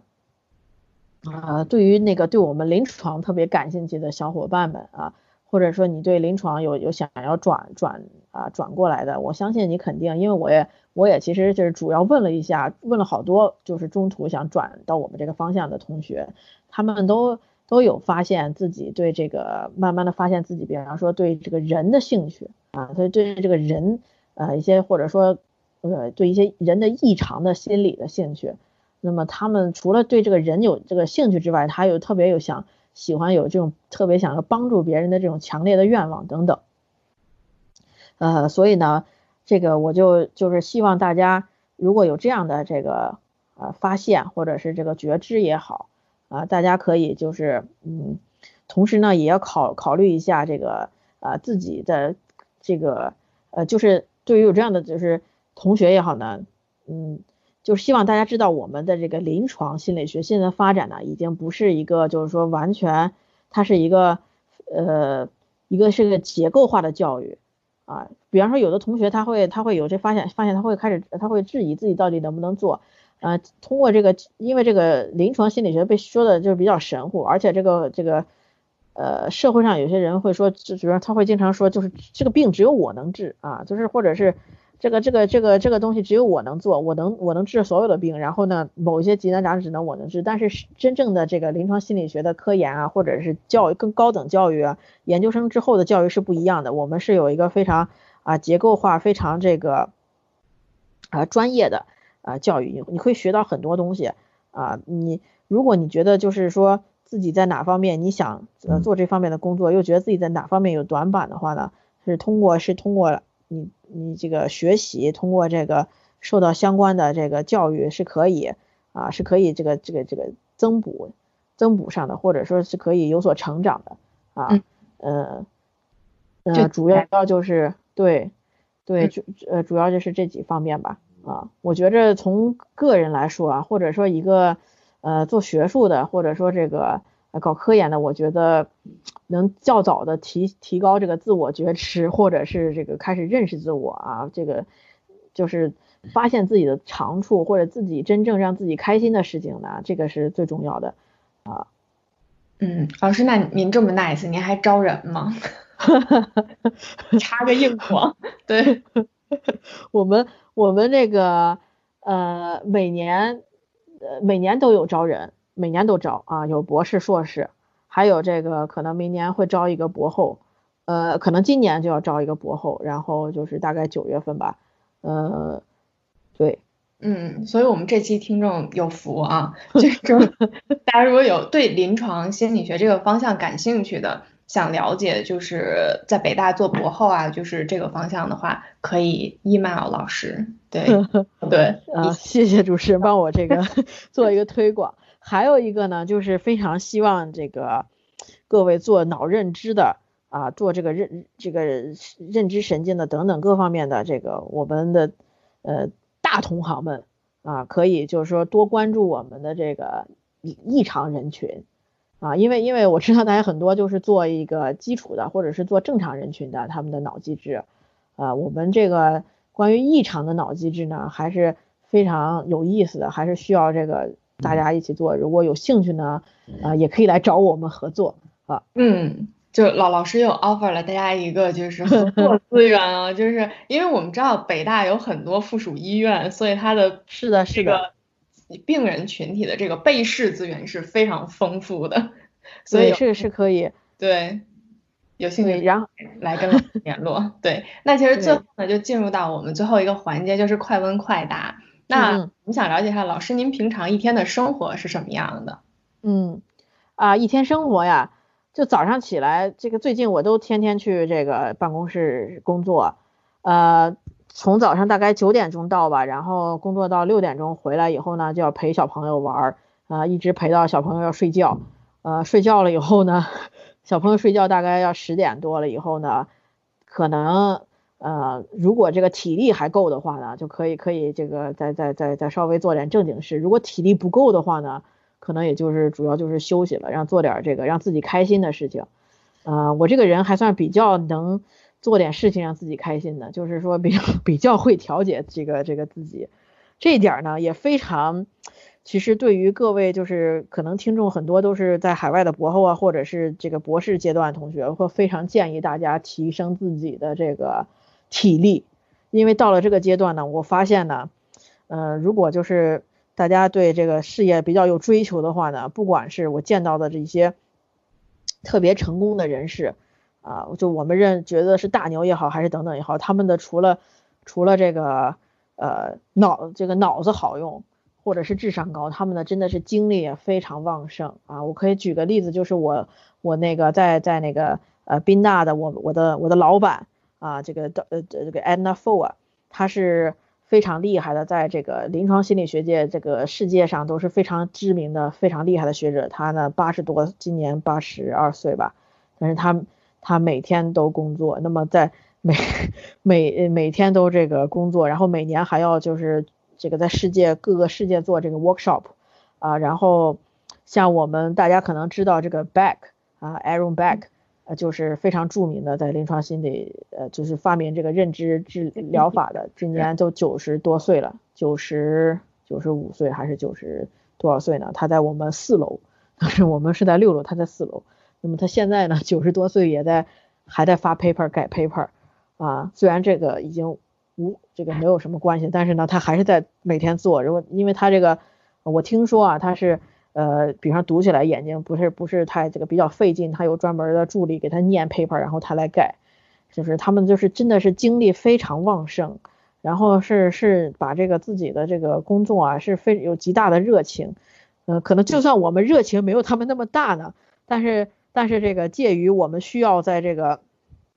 啊，对于那个对我们临床特别感兴趣的小伙伴们啊。或者说你对临床有有想要转转啊转过来的，我相信你肯定，因为我也我也其实就是主要问了一下，问了好多就是中途想转到我们这个方向的同学，他们都都有发现自己对这个慢慢的发现自己，比方说对这个人的兴趣啊，所以对这个人呃一些或者说呃对一些人的异常的心理的兴趣那么他们除了对这个人有这个兴趣之外，他有特别有想喜欢有这种特别想要帮助别人的这种强烈的愿望等等。呃，所以呢，这个我就就是希望大家如果有这样的这个呃发现或者是这个觉知也好啊，大家可以就是嗯，同时呢也要考考虑一下这个呃自己的这个呃就是对于有这样的就是同学也好呢，嗯，就是希望大家知道我们的这个临床心理学现在发展呢已经不是一个就是说完全它是一个呃一个是个结构化的教育。啊，比方说有的同学他会他会有这发现发现他会开始他会质疑自己到底能不能做，呃，通过这个因为这个临床心理学被说的就是比较神乎，而且这个这个呃社会上有些人会说，就比如他会经常说就是这个病只有我能治啊，就是或者是。这个这个这个这个东西只有我能做，我能我能治所有的病，然后呢，某一些疑难杂症只能我能治，但是真正的这个临床心理学的科研啊，或者是教育更高等教育啊，研究生之后的教育是不一样的。我们是有一个非常啊结构化、非常这个啊专业的啊教育，你你可以学到很多东西啊。你如果你觉得就是说自己在哪方面你想呃做这方面的工作，又觉得自己在哪方面有短板的话呢，是通过是通过。你你这个学习通过这个受到相关的这个教育是可以啊是可以这个这个这个增补增补上的，或者说是可以有所成长的啊呃呃主要就是对对主呃主要就是这几方面吧啊我觉着从个人来说啊或者说一个呃做学术的或者说这个。搞科研的，我觉得能较早的提提高这个自我觉知，或者是这个开始认识自我啊，这个就是发现自己的长处，或者自己真正让自己开心的事情呢，这个是最重要的啊。嗯，老师，那您这么 nice，您还招人吗？插个硬广，对，我们我们这个呃每年呃每年都有招人。每年都招啊，有博士、硕士，还有这个可能明年会招一个博后，呃，可能今年就要招一个博后，然后就是大概九月份吧，呃，对，嗯，所以我们这期听众有福啊，就是大家如果有对临床心理学这个方向感兴趣的。想了解就是在北大做博后啊，就是这个方向的话，可以 email 老师。对 对啊，谢谢主持人帮我这个 做一个推广。还有一个呢，就是非常希望这个各位做脑认知的啊，做这个认这个认知神经的等等各方面的这个我们的呃大同行们啊，可以就是说多关注我们的这个异常人群。啊，因为因为我知道大家很多就是做一个基础的，或者是做正常人群的他们的脑机制，啊，我们这个关于异常的脑机制呢，还是非常有意思的，还是需要这个大家一起做。如果有兴趣呢，啊，也可以来找我们合作啊。嗯，就老老师又 offer 了大家一个就是合作资源啊，就是因为我们知道北大有很多附属医院，所以它的是的，是的。病人群体的这个被试资源是非常丰富的，所以是是可以对有兴趣然后来跟我联络对。那其实最后呢就进入到我们最后一个环节，就是快问快答。那我们想了解一下老师您平常一天的生活是什么样的？嗯啊一天生活呀，就早上起来这个最近我都天天去这个办公室工作，呃。从早上大概九点钟到吧，然后工作到六点钟回来以后呢，就要陪小朋友玩儿啊，一直陪到小朋友要睡觉，呃，睡觉了以后呢，小朋友睡觉大概要十点多了以后呢，可能呃，如果这个体力还够的话呢，就可以可以这个再再再再稍微做点正经事，如果体力不够的话呢，可能也就是主要就是休息了，让做点这个让自己开心的事情，啊，我这个人还算比较能。做点事情让自己开心的，就是说比较 比较会调节这个这个自己，这一点呢也非常，其实对于各位就是可能听众很多都是在海外的博后啊，或者是这个博士阶段同学，会非常建议大家提升自己的这个体力，因为到了这个阶段呢，我发现呢，呃，如果就是大家对这个事业比较有追求的话呢，不管是我见到的这些特别成功的人士。啊，就我们认觉得是大牛也好，还是等等也好，他们的除了除了这个呃脑这个脑子好用，或者是智商高，他们的真的是精力也非常旺盛啊。我可以举个例子，就是我我那个在在那个呃宾大的我我的我的老板啊，这个的呃这个 Anna Fo 啊，他是非常厉害的，在这个临床心理学界这个世界上都是非常知名的、非常厉害的学者。他呢八十多，今年八十二岁吧，但是他他每天都工作，那么在每每每天都这个工作，然后每年还要就是这个在世界各个世界做这个 workshop 啊，然后像我们大家可能知道这个 Beck 啊，Aaron Beck，呃，就是非常著名的在临床心理呃，就是发明这个认知治疗法的，今年都九十多岁了，九十九十五岁还是九十多少岁呢？他在我们四楼，但 是我们是在六楼，他在四楼。那么他现在呢，九十多岁也在还在发 paper 改 paper。啊，虽然这个已经无这个没有什么关系，但是呢，他还是在每天做。如果因为他这个，我听说啊，他是呃，比方读起来眼睛不是不是太这个比较费劲，他有专门的助理给他念 paper，然后他来改。就是他们就是真的是精力非常旺盛，然后是是把这个自己的这个工作啊是非有极大的热情。嗯，可能就算我们热情没有他们那么大呢，但是但是这个介于我们需要在这个。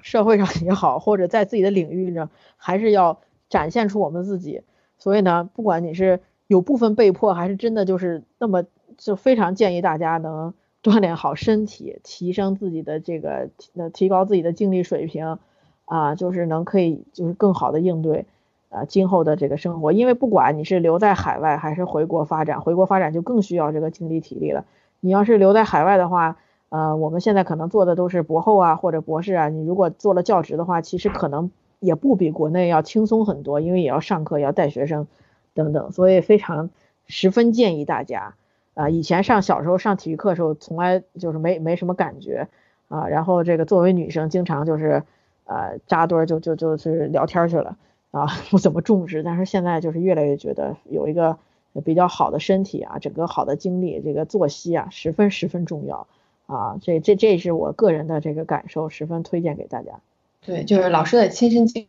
社会上 也好，或者在自己的领域呢，还是要展现出我们自己。所以呢，不管你是有部分被迫，还是真的就是那么，就非常建议大家能 锻炼好身体，提升自己的这个，呃，提高自己的精力水平，啊，就是能可以就是更好的应对啊今后的这个生活。因为不管你是留在海外还是回国发展，回国发展就更需要这个精力体力了。你要是留在海外的话，呃，我们现在可能做的都是博后啊或者博士啊，你如果做了教职的话，其实可能也不比国内要轻松很多，因为也要上课，也要带学生等等，所以非常十分建议大家啊。以前上小时候上体育课的时候，从来就是没没什么感觉啊，然后这个作为女生，经常就是呃扎堆就就就是聊天去了啊，不怎么重视。但是现在就是越来越觉得有一个比较好的身体啊，整个好的精力，这个作息啊，十分十分重要。啊，这这这是我个人的这个感受，十分推荐给大家。对，就是老师的亲身经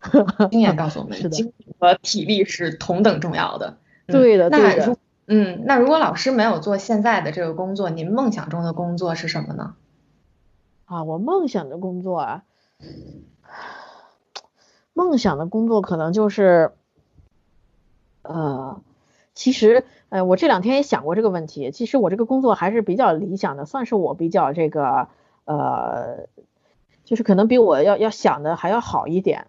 经验告诉我们，精力和体力是同等重要的。对的，那如嗯，那如果老师没有做现在的这个工作，您梦想中的工作是什么呢？啊，我梦想的工作啊，梦想的工作可能就是，呃，其实。呃，我这两天也想过这个问题。其实我这个工作还是比较理想的，算是我比较这个呃，就是可能比我要要想的还要好一点，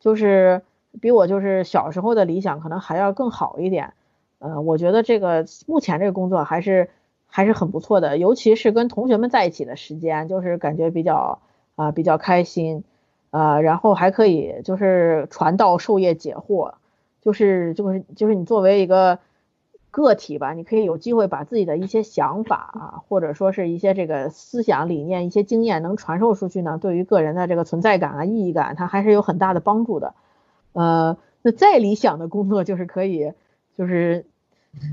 就是比我就是小时候的理想可能还要更好一点。呃，我觉得这个目前这个工作还是还是很不错的，尤其是跟同学们在一起的时间，就是感觉比较啊比较开心啊，然后还可以就是传道授业解惑，就是就是就是你作为一个。个体吧，你可以有机会把自己的一些想法啊，或者说是一些这个思想理念、一些经验能传授出去呢，对于个人的这个存在感啊、意义感，它还是有很大的帮助的。呃，那再理想的工作就是可以，就是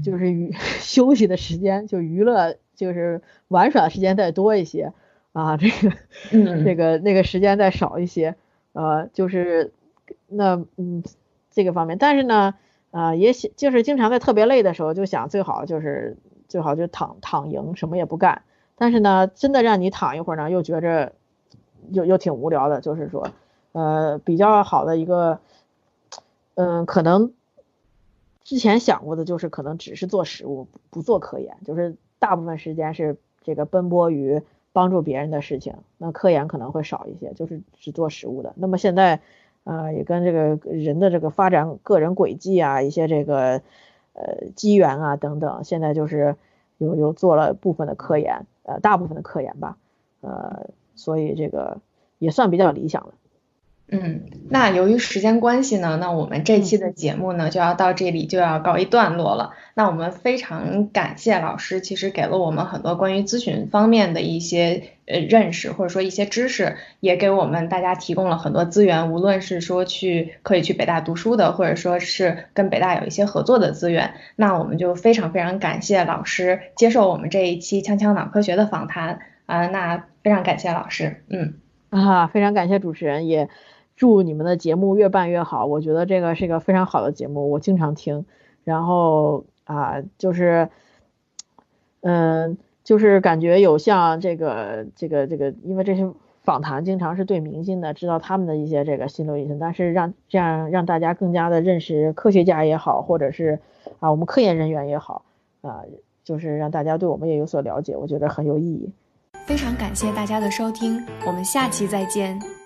就是娱 休息的时间就娱乐就是玩耍的时间再多一些啊，这个这个那个时间再少一些，呃，就是那嗯这个方面，但是呢。啊，也想就是经常在特别累的时候，就想最好就是最好就躺躺赢，什么也不干。但是呢，真的让你躺一会儿呢，又觉着又又挺无聊的。就是说，呃，比较好的一个，嗯，可能之前想过的就是可能只是做实物，不做科研，就是大部分时间是这个奔波于帮助别人的事情，那科研可能会少一些，就是只做实物的。那么现在。啊，也跟这个人的这个发展、个人轨迹啊，一些这个呃机缘啊等等，现在就是有有做了部分的科研，呃，大部分的科研吧，呃，所以这个也算比较理想了。嗯，那由于时间关系呢，那我们这期的节目呢就要到这里就要告一段落了。那我们非常感谢老师，其实给了我们很多关于咨询方面的一些呃认识，或者说一些知识，也给我们大家提供了很多资源，无论是说去可以去北大读书的，或者说是跟北大有一些合作的资源。那我们就非常非常感谢老师接受我们这一期锵锵脑科学的访谈啊，那非常感谢老师，嗯啊，非常感谢主持人也。祝你们的节目越办越好，我觉得这个是一个非常好的节目，我经常听。然后啊，就是，嗯，就是感觉有像这个这个这个，因为这些访谈经常是对明星的，知道他们的一些这个心路历程，但是让这样让大家更加的认识科学家也好，或者是啊我们科研人员也好，啊，就是让大家对我们也有所了解，我觉得很有意义。非常感谢大家的收听，我们下期再见。